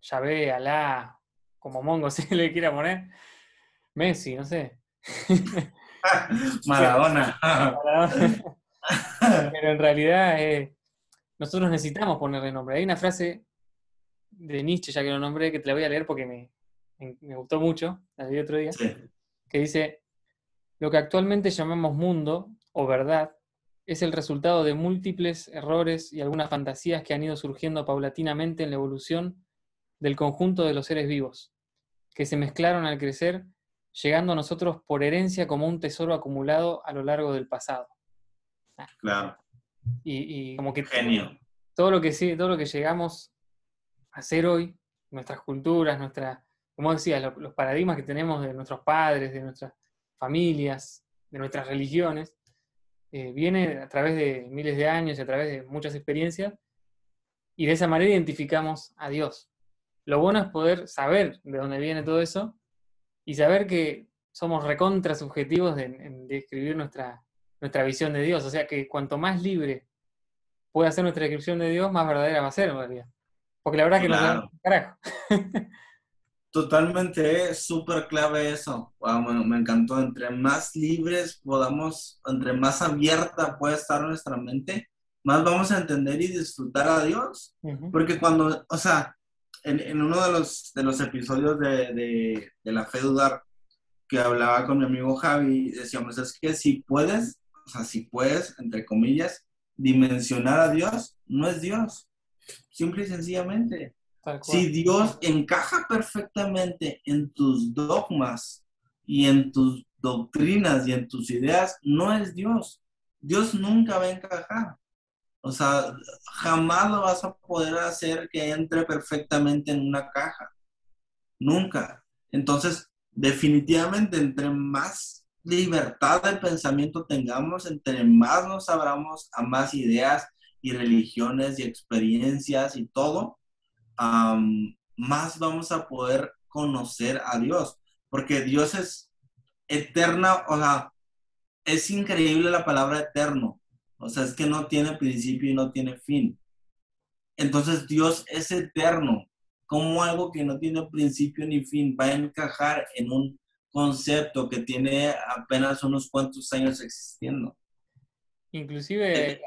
Yahvé, Alá, como Mongo [LAUGHS] si le quiera poner, Messi, no sé. [LAUGHS] Maradona. [LAUGHS] Pero en realidad eh, nosotros necesitamos ponerle nombre. Hay una frase de Nietzsche, ya que lo nombré, que te la voy a leer porque me, me, gustó mucho, la vi otro día, que dice, lo que actualmente llamamos mundo o verdad es el resultado de múltiples errores y algunas fantasías que han ido surgiendo paulatinamente en la evolución del conjunto de los seres vivos, que se mezclaron al crecer, llegando a nosotros por herencia como un tesoro acumulado a lo largo del pasado. Claro. Y, como que Genio. Todo lo que sí, todo lo que llegamos a ser hoy, nuestras culturas, nuestra, como decías, los paradigmas que tenemos de nuestros padres, de nuestras familias, de nuestras religiones, eh, viene a través de miles de años y a través de muchas experiencias, y de esa manera identificamos a Dios. Lo bueno es poder saber de dónde viene todo eso y saber que somos recontra subjetivos en, describir nuestra, nuestra visión de Dios. O sea que cuanto más libre pueda ser nuestra descripción de Dios, más verdadera va a ser en realidad. Porque la verdad es que no no carajo. [LAUGHS] Totalmente, es súper clave eso. me encantó. Entre más libres podamos, entre más abierta pueda estar nuestra mente, más vamos a entender y disfrutar a Dios. Porque cuando, o sea, en, uno de los, de los episodios de, de, La Fe Dudar, que hablaba con mi amigo Javi, decíamos, es que si puedes, o sea, si puedes, entre comillas, dimensionar a Dios, no es Dios. Simple y sencillamente. Si Dios encaja perfectamente en tus dogmas y en tus doctrinas y en tus ideas, no es Dios. Dios nunca va a encajar. O sea, jamás lo vas a poder hacer que entre perfectamente en una caja. Nunca. Entonces, definitivamente, entre más libertad de pensamiento tengamos, entre más nos abramos a más ideas y religiones y experiencias y todo, más vamos a poder conocer a Dios, porque Dios es eterna, o sea, es increíble la palabra eterno, o sea, es que no tiene principio y no tiene fin. Entonces Dios es eterno, como algo que no tiene principio ni fin va a encajar en un concepto que tiene apenas unos cuantos años existiendo. Inclusive eh,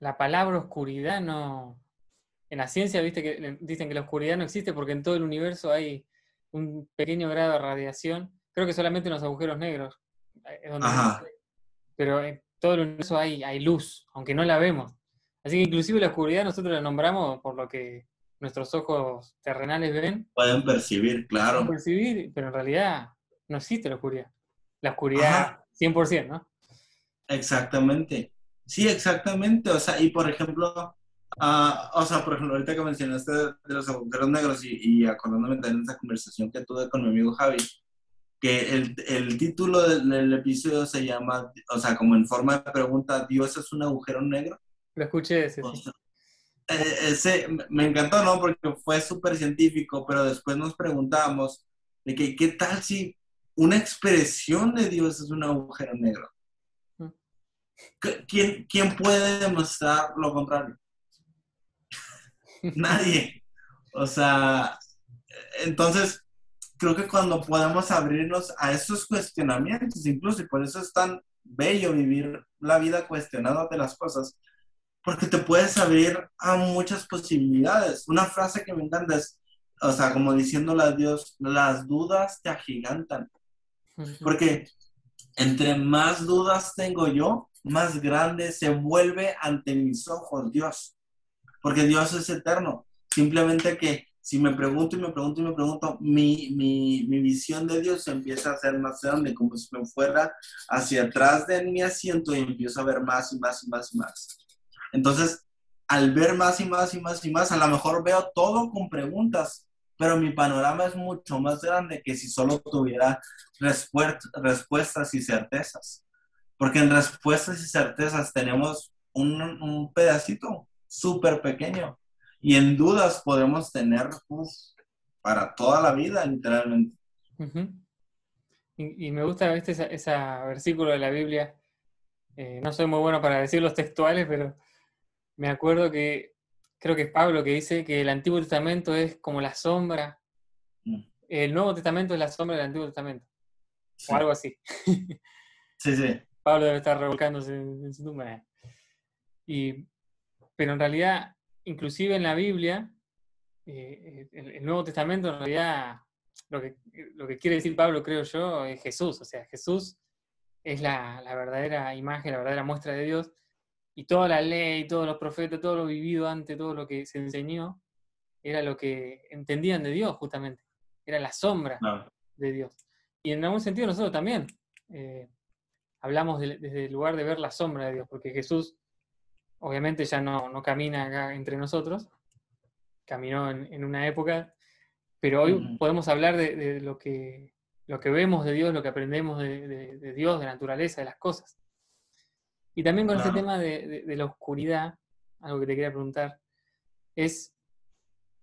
la, palabra oscuridad no... En la ciencia, viste que dicen que la oscuridad no existe porque en todo el universo hay un pequeño grado de radiación. Creo que solamente en los agujeros negros. Eh, pero en todo el universo hay, hay luz, aunque no la vemos. Así que inclusive la oscuridad nosotros la nombramos por lo que nuestros ojos terrenales ven. Pueden percibir, claro. Pueden percibir, pero en realidad no existe la oscuridad. La oscuridad 100%, ¿no? Exactamente. Sí, exactamente. O sea, y por ejemplo, uh, o sea, por ejemplo, ahorita que mencionaste de los agujeros negros y, y acordándome de esa conversación que tuve con mi amigo Javi, que el, el título del, episodio se llama, o sea, como en forma de pregunta, ¿Dios es un agujero negro? Lo escuché ese. Eh, ese me encantó, ¿no? Porque fue súper científico, pero después nos preguntamos de que, ¿qué tal si una expresión de Dios es un agujero negro? Mm. ¿Quién, quién puede demostrar lo contrario? [LAUGHS] Nadie. O sea, entonces, creo que cuando podamos abrirnos a esos cuestionamientos, incluso, y por eso es tan bello vivir la vida cuestionando de las cosas, porque te puedes abrir a muchas posibilidades. Una frase que me encanta es, o sea, como diciéndole a Dios, las dudas te agigantan. Porque entre más dudas tengo yo, más grande se vuelve ante mis ojos Dios. Porque Dios es eterno. Simplemente que si me pregunto y me pregunto y me pregunto, mi, mi, mi visión de Dios empieza a ser más grande, como si me fuera hacia atrás de mi asiento y empiezo a ver más y más y más y más. Entonces, al ver más y más y más y más, a lo mejor veo todo con preguntas, pero mi panorama es mucho más grande que si solo tuviera respuestas y certezas. Porque en respuestas y certezas tenemos un, pedacito súper pequeño. Y en dudas podemos tener para toda la vida, literalmente. y, me gusta este ese versículo de la Biblia. Eh, no soy muy bueno para decir los textuales, pero me acuerdo que creo que es Pablo que dice que el Antiguo Testamento es como la sombra, mm. el Nuevo Testamento es la sombra del Antiguo Testamento, o algo así. Sí, sí. [LAUGHS] Pablo debe estar revolcándose en, su tumba. Y, pero en realidad, inclusive en la Biblia, eh, el, Nuevo Testamento en realidad, lo que, lo que quiere decir Pablo, creo yo, es Jesús. O sea, Jesús es la, la verdadera imagen, la verdadera muestra de Dios y toda la ley, todos los profetas, todo lo vivido antes, todo lo que se enseñó, era lo que entendían de Dios justamente, era la sombra de Dios. Y en algún sentido nosotros también eh, hablamos desde el lugar de ver la sombra de Dios, porque Jesús obviamente ya no, no camina acá entre nosotros, caminó en, una época, pero hoy podemos hablar de, lo, que, lo que vemos de Dios, lo que aprendemos de, de Dios, de la naturaleza, de las cosas. Y también con ese tema de, la oscuridad, algo que te quería preguntar, es,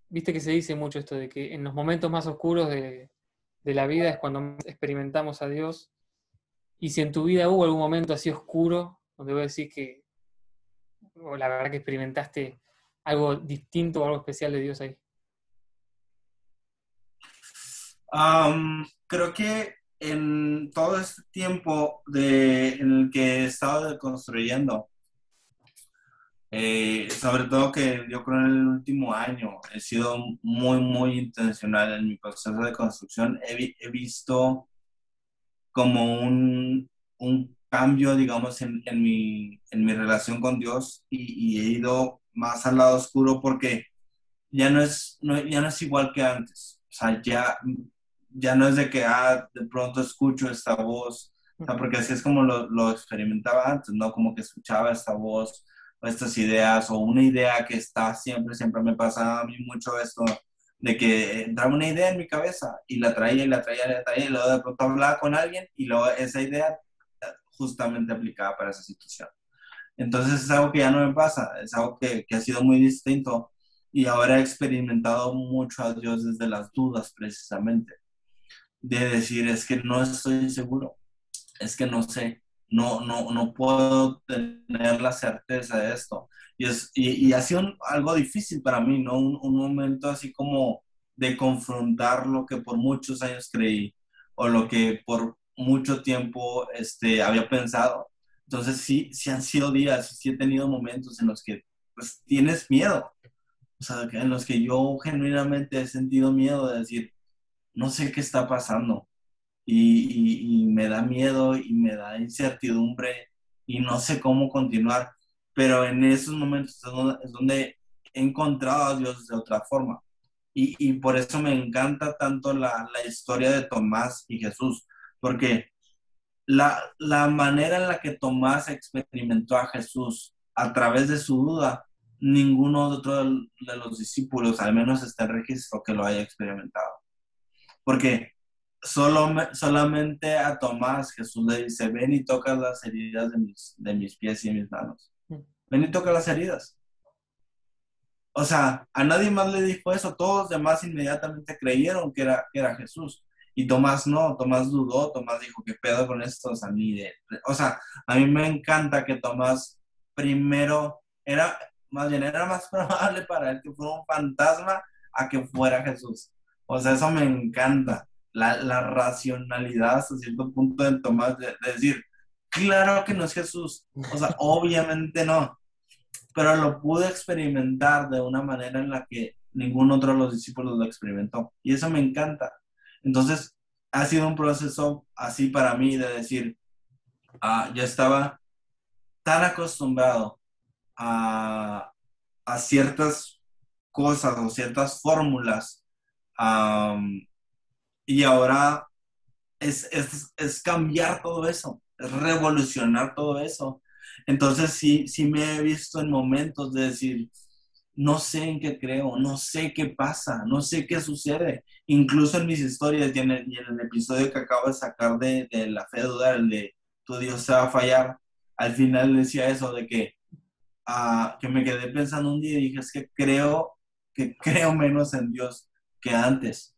viste que se dice mucho esto de que en los momentos más oscuros de, la vida es cuando experimentamos a Dios. Y si en tu vida hubo algún momento así oscuro, donde vos decís que, o la verdad que experimentaste algo distinto o algo especial de Dios ahí. creo que en todo este tiempo de, en el que he estado construyendo, eh, sobre todo que yo creo en el último año he sido muy, muy intencional en mi proceso de construcción. He, he visto como un, un cambio, digamos, en, en, mi, en, mi, relación con Dios y, y, he ido más al lado oscuro porque ya no es, no, ya no es igual que antes. O sea, ya ya no es de que, ah, de pronto escucho esta voz, o sea, porque así es como lo, lo, experimentaba antes, ¿no? Como que escuchaba esta voz o estas ideas o una idea que está siempre, siempre me pasa a mí mucho esto, de que entraba una idea en mi cabeza y la traía y la traía y la traía y luego de pronto hablaba con alguien y luego esa idea justamente aplicaba para esa situación. Entonces es algo que ya no me pasa, es algo que, que ha sido muy distinto y ahora he experimentado mucho a Dios desde las dudas precisamente, de decir, es que no estoy seguro, es que no sé, no, no, no puedo tener la certeza de esto. Y, es, y, y ha sido algo difícil para mí, ¿no? Un, un, momento así como de confrontar lo que por muchos años creí o lo que por mucho tiempo este, había pensado. Entonces sí, sí han sido días, sí he tenido momentos en los que pues tienes miedo, o sea, en los que yo genuinamente he sentido miedo de decir, no sé qué está pasando y, y, me da miedo y me da incertidumbre y no sé cómo continuar, pero en esos momentos es donde, es donde he encontrado a Dios de otra forma. Y, y, por eso me encanta tanto la, la, historia de Tomás y Jesús, porque la, la, manera en la que Tomás experimentó a Jesús a través de su duda, ninguno otro de los discípulos, al menos está en registro, que lo haya experimentado. Porque solo, solamente a Tomás Jesús le dice, ven y toca las heridas de mis, de mis pies y mis manos. Mm. Ven y toca las heridas. O sea, a nadie más le dijo eso, todos los demás inmediatamente creyeron que era, que era Jesús. Y Tomás no, Tomás dudó, Tomás dijo, ¿qué pedo con estos a mí? De... O sea, a mí me encanta que Tomás primero era, más bien era más [LAUGHS] probable para él que fuera un fantasma a que fuera Jesús. O sea, eso me encanta. La, la racionalidad hasta cierto punto de Tomás de, de decir, claro que no es Jesús. O sea, [LAUGHS] obviamente no pero lo pude experimentar de una manera en la que ningún otro de los discípulos lo experimentó. Y eso me encanta. Entonces, ha sido un proceso así para mí de decir, yo estaba tan acostumbrado a, a ciertas cosas o ciertas fórmulas y ahora es, es, es cambiar todo eso, es revolucionar todo eso entonces sí, sí me he visto en momentos de decir, no sé en qué creo, no sé qué pasa, no sé qué sucede. Incluso en mis historias y en el, episodio que acabo de sacar de, la fe de dudar, el de tu Dios se va a fallar, al final decía eso de que, uh, que me quedé pensando un día y dije, es que creo, que creo menos en Dios que antes.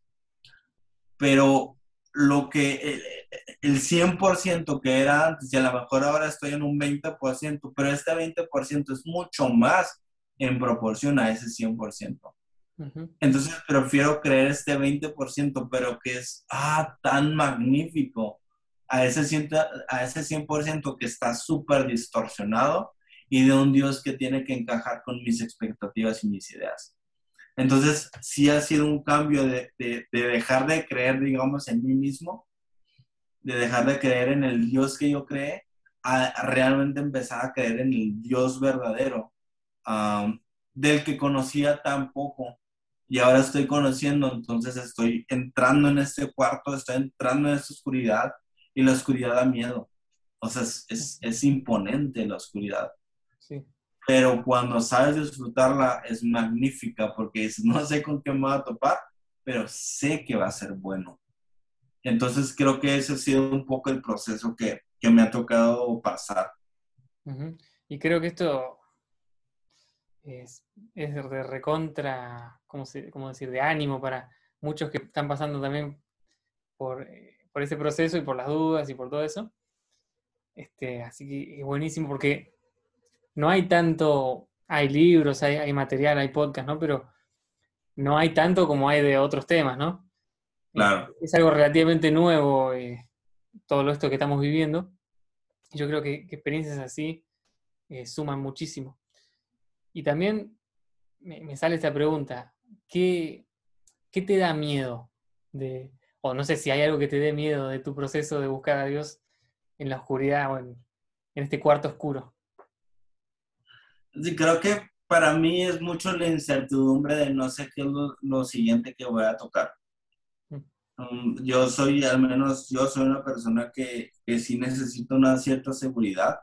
Pero lo que el, 100% que era antes, y a lo mejor ahora estoy en un 20%, pero este 20% es mucho más en proporción a ese 100%. Entonces prefiero creer este 20%, pero que es ah, tan magnífico, a ese 100%, a ese 100 que está súper distorsionado y de un Dios que tiene que encajar con mis expectativas y mis ideas. Entonces, sí ha sido un cambio de, dejar de creer, digamos, en mí mismo, de dejar de creer en el Dios que yo creé, a, realmente empezar a creer en el Dios verdadero, del que conocía tan poco. Y ahora estoy conociendo, entonces estoy entrando en este cuarto, estoy entrando en esta oscuridad y la oscuridad da miedo. O sea, es, es, es imponente la oscuridad. Sí pero cuando sabes disfrutarla es magnífica porque no sé con qué me voy a topar, pero sé que va a ser bueno. Entonces creo que ese ha sido un poco el proceso que, que me ha tocado pasar. Y creo que esto es, es de recontra, ¿cómo, ¿cómo, decir?, de ánimo para muchos que están pasando también por, eh, por ese proceso y por las dudas y por todo eso. Este, así que es buenísimo porque no hay tanto, hay libros, hay, material, hay podcast, ¿no? Pero no hay tanto como hay de otros temas, ¿no? Claro. Es algo relativamente nuevo eh, todo esto que estamos viviendo. Yo creo que, experiencias así eh, suman muchísimo. Y también me, sale esta pregunta, ¿qué, ¿qué, te da miedo? De, o no sé si hay algo que te dé miedo de tu proceso de buscar a Dios en la oscuridad o en este cuarto oscuro. Sí, creo que para mí es mucho la incertidumbre de no sé qué es lo, siguiente que voy a tocar. Mm. Um, yo soy, al menos yo soy una persona que, que sí necesito una cierta seguridad.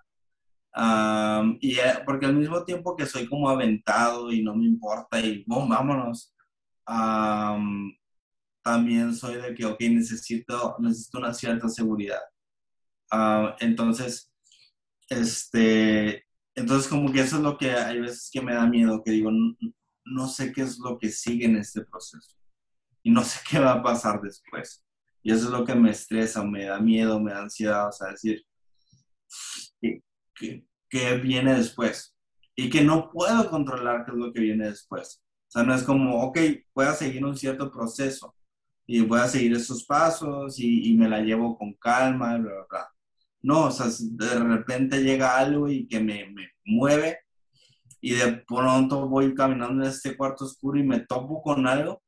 Y eh, porque al mismo tiempo que soy como aventado y no me importa y vámonos, también soy de que, ok, necesito, necesito una cierta seguridad. Ah, entonces, este, entonces como que eso es lo que hay veces que me da miedo, que digo, no sé qué es lo que sigue en este proceso y no sé [LAUGHS] qué va a pasar después. Y eso es lo que me estresa, me da miedo, me da ansiedad, o sea, decir, ¿qué, qué, viene después? Y que no puedo controlar qué es lo que viene después. O sea, no es como, ok, voy a seguir un cierto proceso y voy a seguir esos pasos y, y me la llevo con calma, bla, bla, bla. No, o sea, de repente llega algo y que me, me mueve y de pronto voy caminando en este cuarto oscuro y me topo con algo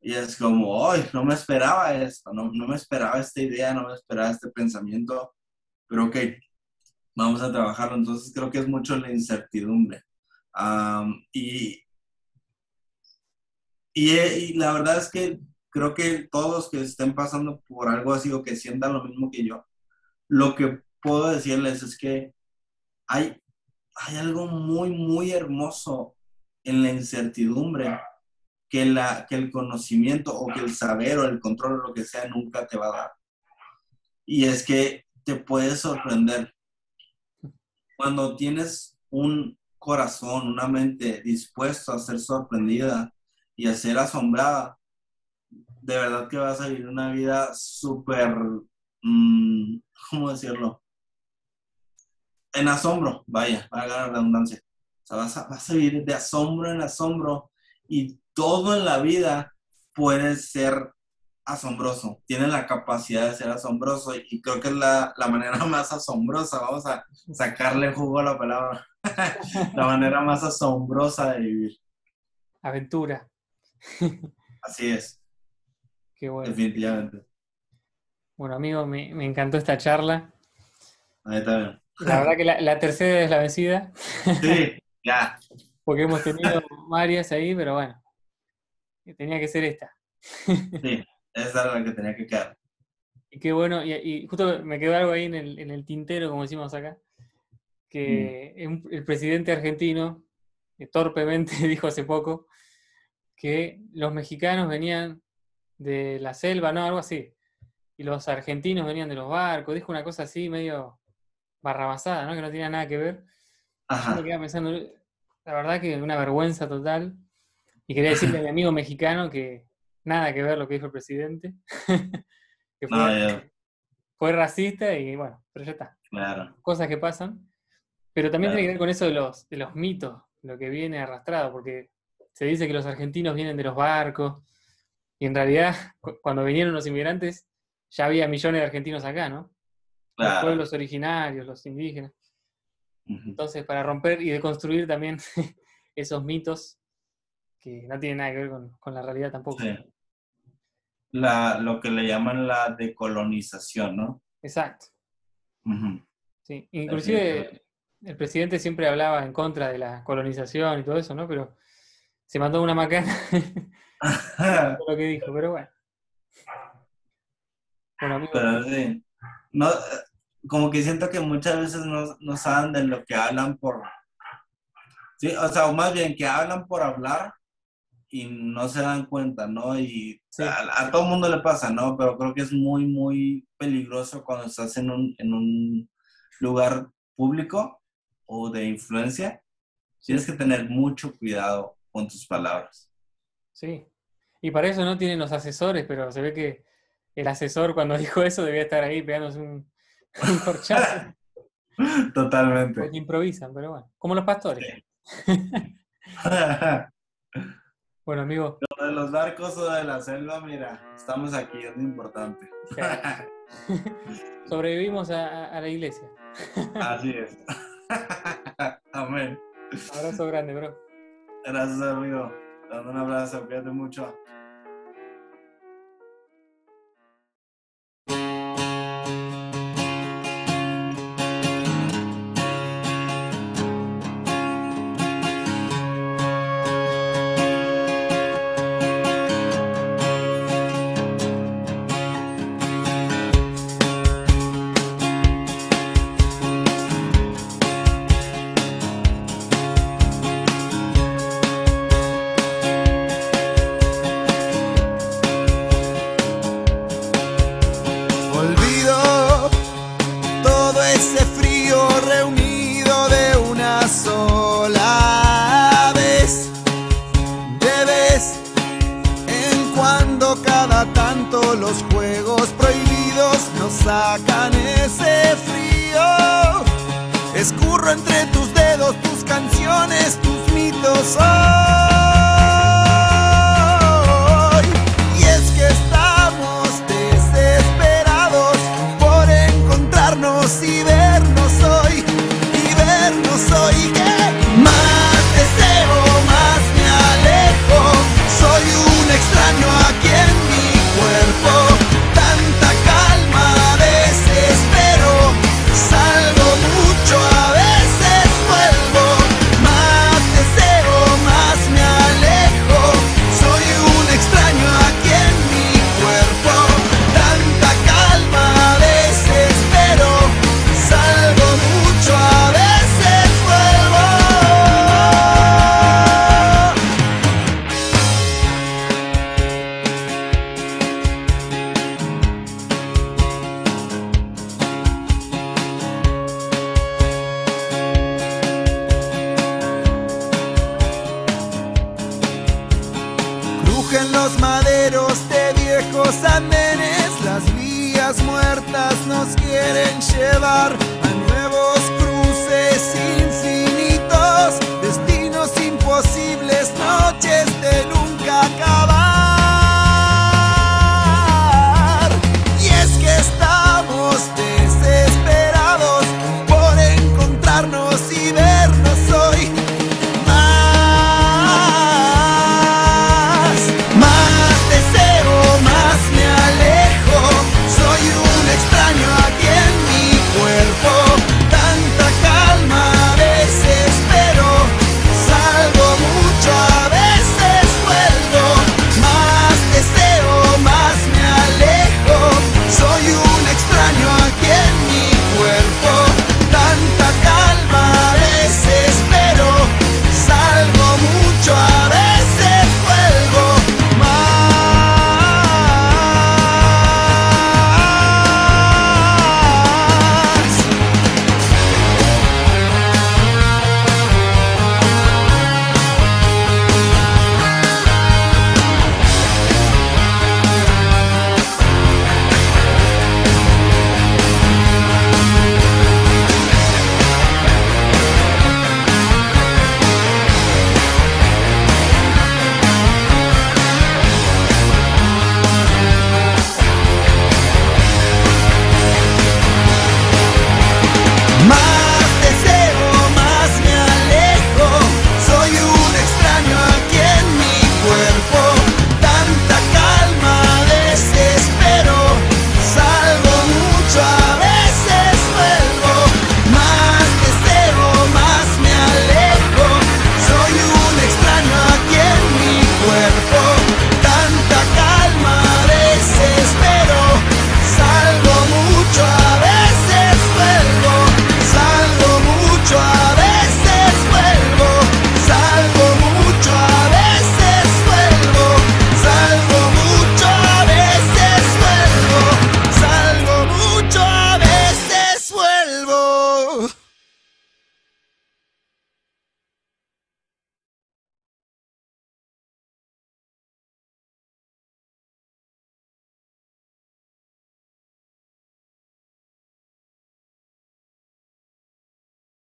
y es como, ay, no me esperaba esto, no, no me esperaba esta idea, no me esperaba este pensamiento, pero ok, vamos a trabajarlo. Entonces creo que es mucho la incertidumbre. y, y, la verdad es que creo que todos que estén pasando por algo así o que sientan lo mismo que yo, lo que puedo decirles es que hay, hay algo muy, muy hermoso en la incertidumbre que, la, que el conocimiento o que el saber o el control o lo que sea nunca te va a dar. Y es que te puedes sorprender. Cuando tienes un corazón, una mente dispuesto a ser sorprendida y a ser asombrada, de verdad que vas a vivir una vida súper, mm, ¿cómo decirlo? En asombro, vaya, para la redundancia. O sea, vas a, vas a vivir de asombro en asombro y todo en la vida puede ser asombroso, tiene la capacidad de ser asombroso y creo que es la, manera [LAUGHS] más asombrosa, vamos a sacarle jugo a la palabra, [LAUGHS] la manera más asombrosa de vivir. Aventura. [LAUGHS] Así es. Qué bueno. Definitivamente. Bueno, amigo, me, encantó esta charla. Ahí también. La verdad que la, la tercera es la vencida. Sí, ya. Porque hemos tenido varias ahí, pero bueno, tenía que ser esta. Sí, esa era la que tenía que quedar. Y qué bueno, y, justo me quedó algo ahí en el, en el tintero, como decimos acá, que mm. el presidente argentino torpemente [LAUGHS] dijo hace poco que los mexicanos venían de la selva, ¿no? Algo así. Y los argentinos venían de los barcos. Dijo una cosa así, medio barrabasada, ¿no? Que no tenía nada que ver. Ajá. Yo me quedaba pensando, la verdad que una vergüenza total. Y quería decirle a mi amigo mexicano que nada que ver lo que dijo el presidente. [LAUGHS] que fue, racista y bueno, pero ya está. Claro. Cosas que pasan. Pero también tiene que ver con eso de los, de los mitos, lo que viene arrastrado, porque se dice que los argentinos vienen de los barcos, y en realidad cuando vinieron los inmigrantes ya había millones de argentinos acá, ¿no? Los pueblos originarios, los indígenas. Entonces, para romper y deconstruir también [LAUGHS] esos mitos que no tienen nada que ver con, la realidad tampoco. La, lo que le llaman la decolonización, ¿no? Exacto. Sí, inclusive el presidente siempre hablaba en contra de la colonización y todo eso, ¿no? Pero se mandó una macana [LAUGHS] lo que dijo, pero bueno. Bueno, Pero sí. No, como que siento que muchas veces no, saben de lo que hablan por... Sí, o sea, o más bien que hablan por hablar y no se dan cuenta, ¿no? Y a, todo el mundo le pasa, ¿no? Pero creo que es muy, muy peligroso cuando estás en un, en un lugar público o de influencia. Tienes que tener mucho cuidado con tus palabras. Sí. Y para eso no tienen los asesores, pero se ve que el asesor cuando [LAUGHS] dijo eso debía estar ahí pegándose un, un corchazo. [LAUGHS] Totalmente. Porque improvisan, pero bueno. Como los pastores. [LAUGHS] bueno, amigo. Lo de los barcos o de la selva, mira, estamos aquí, es lo importante. [LAUGHS] Sobrevivimos a, la iglesia. Así es. [LAUGHS] Amén. Abrazo grande, bro. Gracias, amigo. Dando un abrazo, cuídate mucho. Tus mitos. nos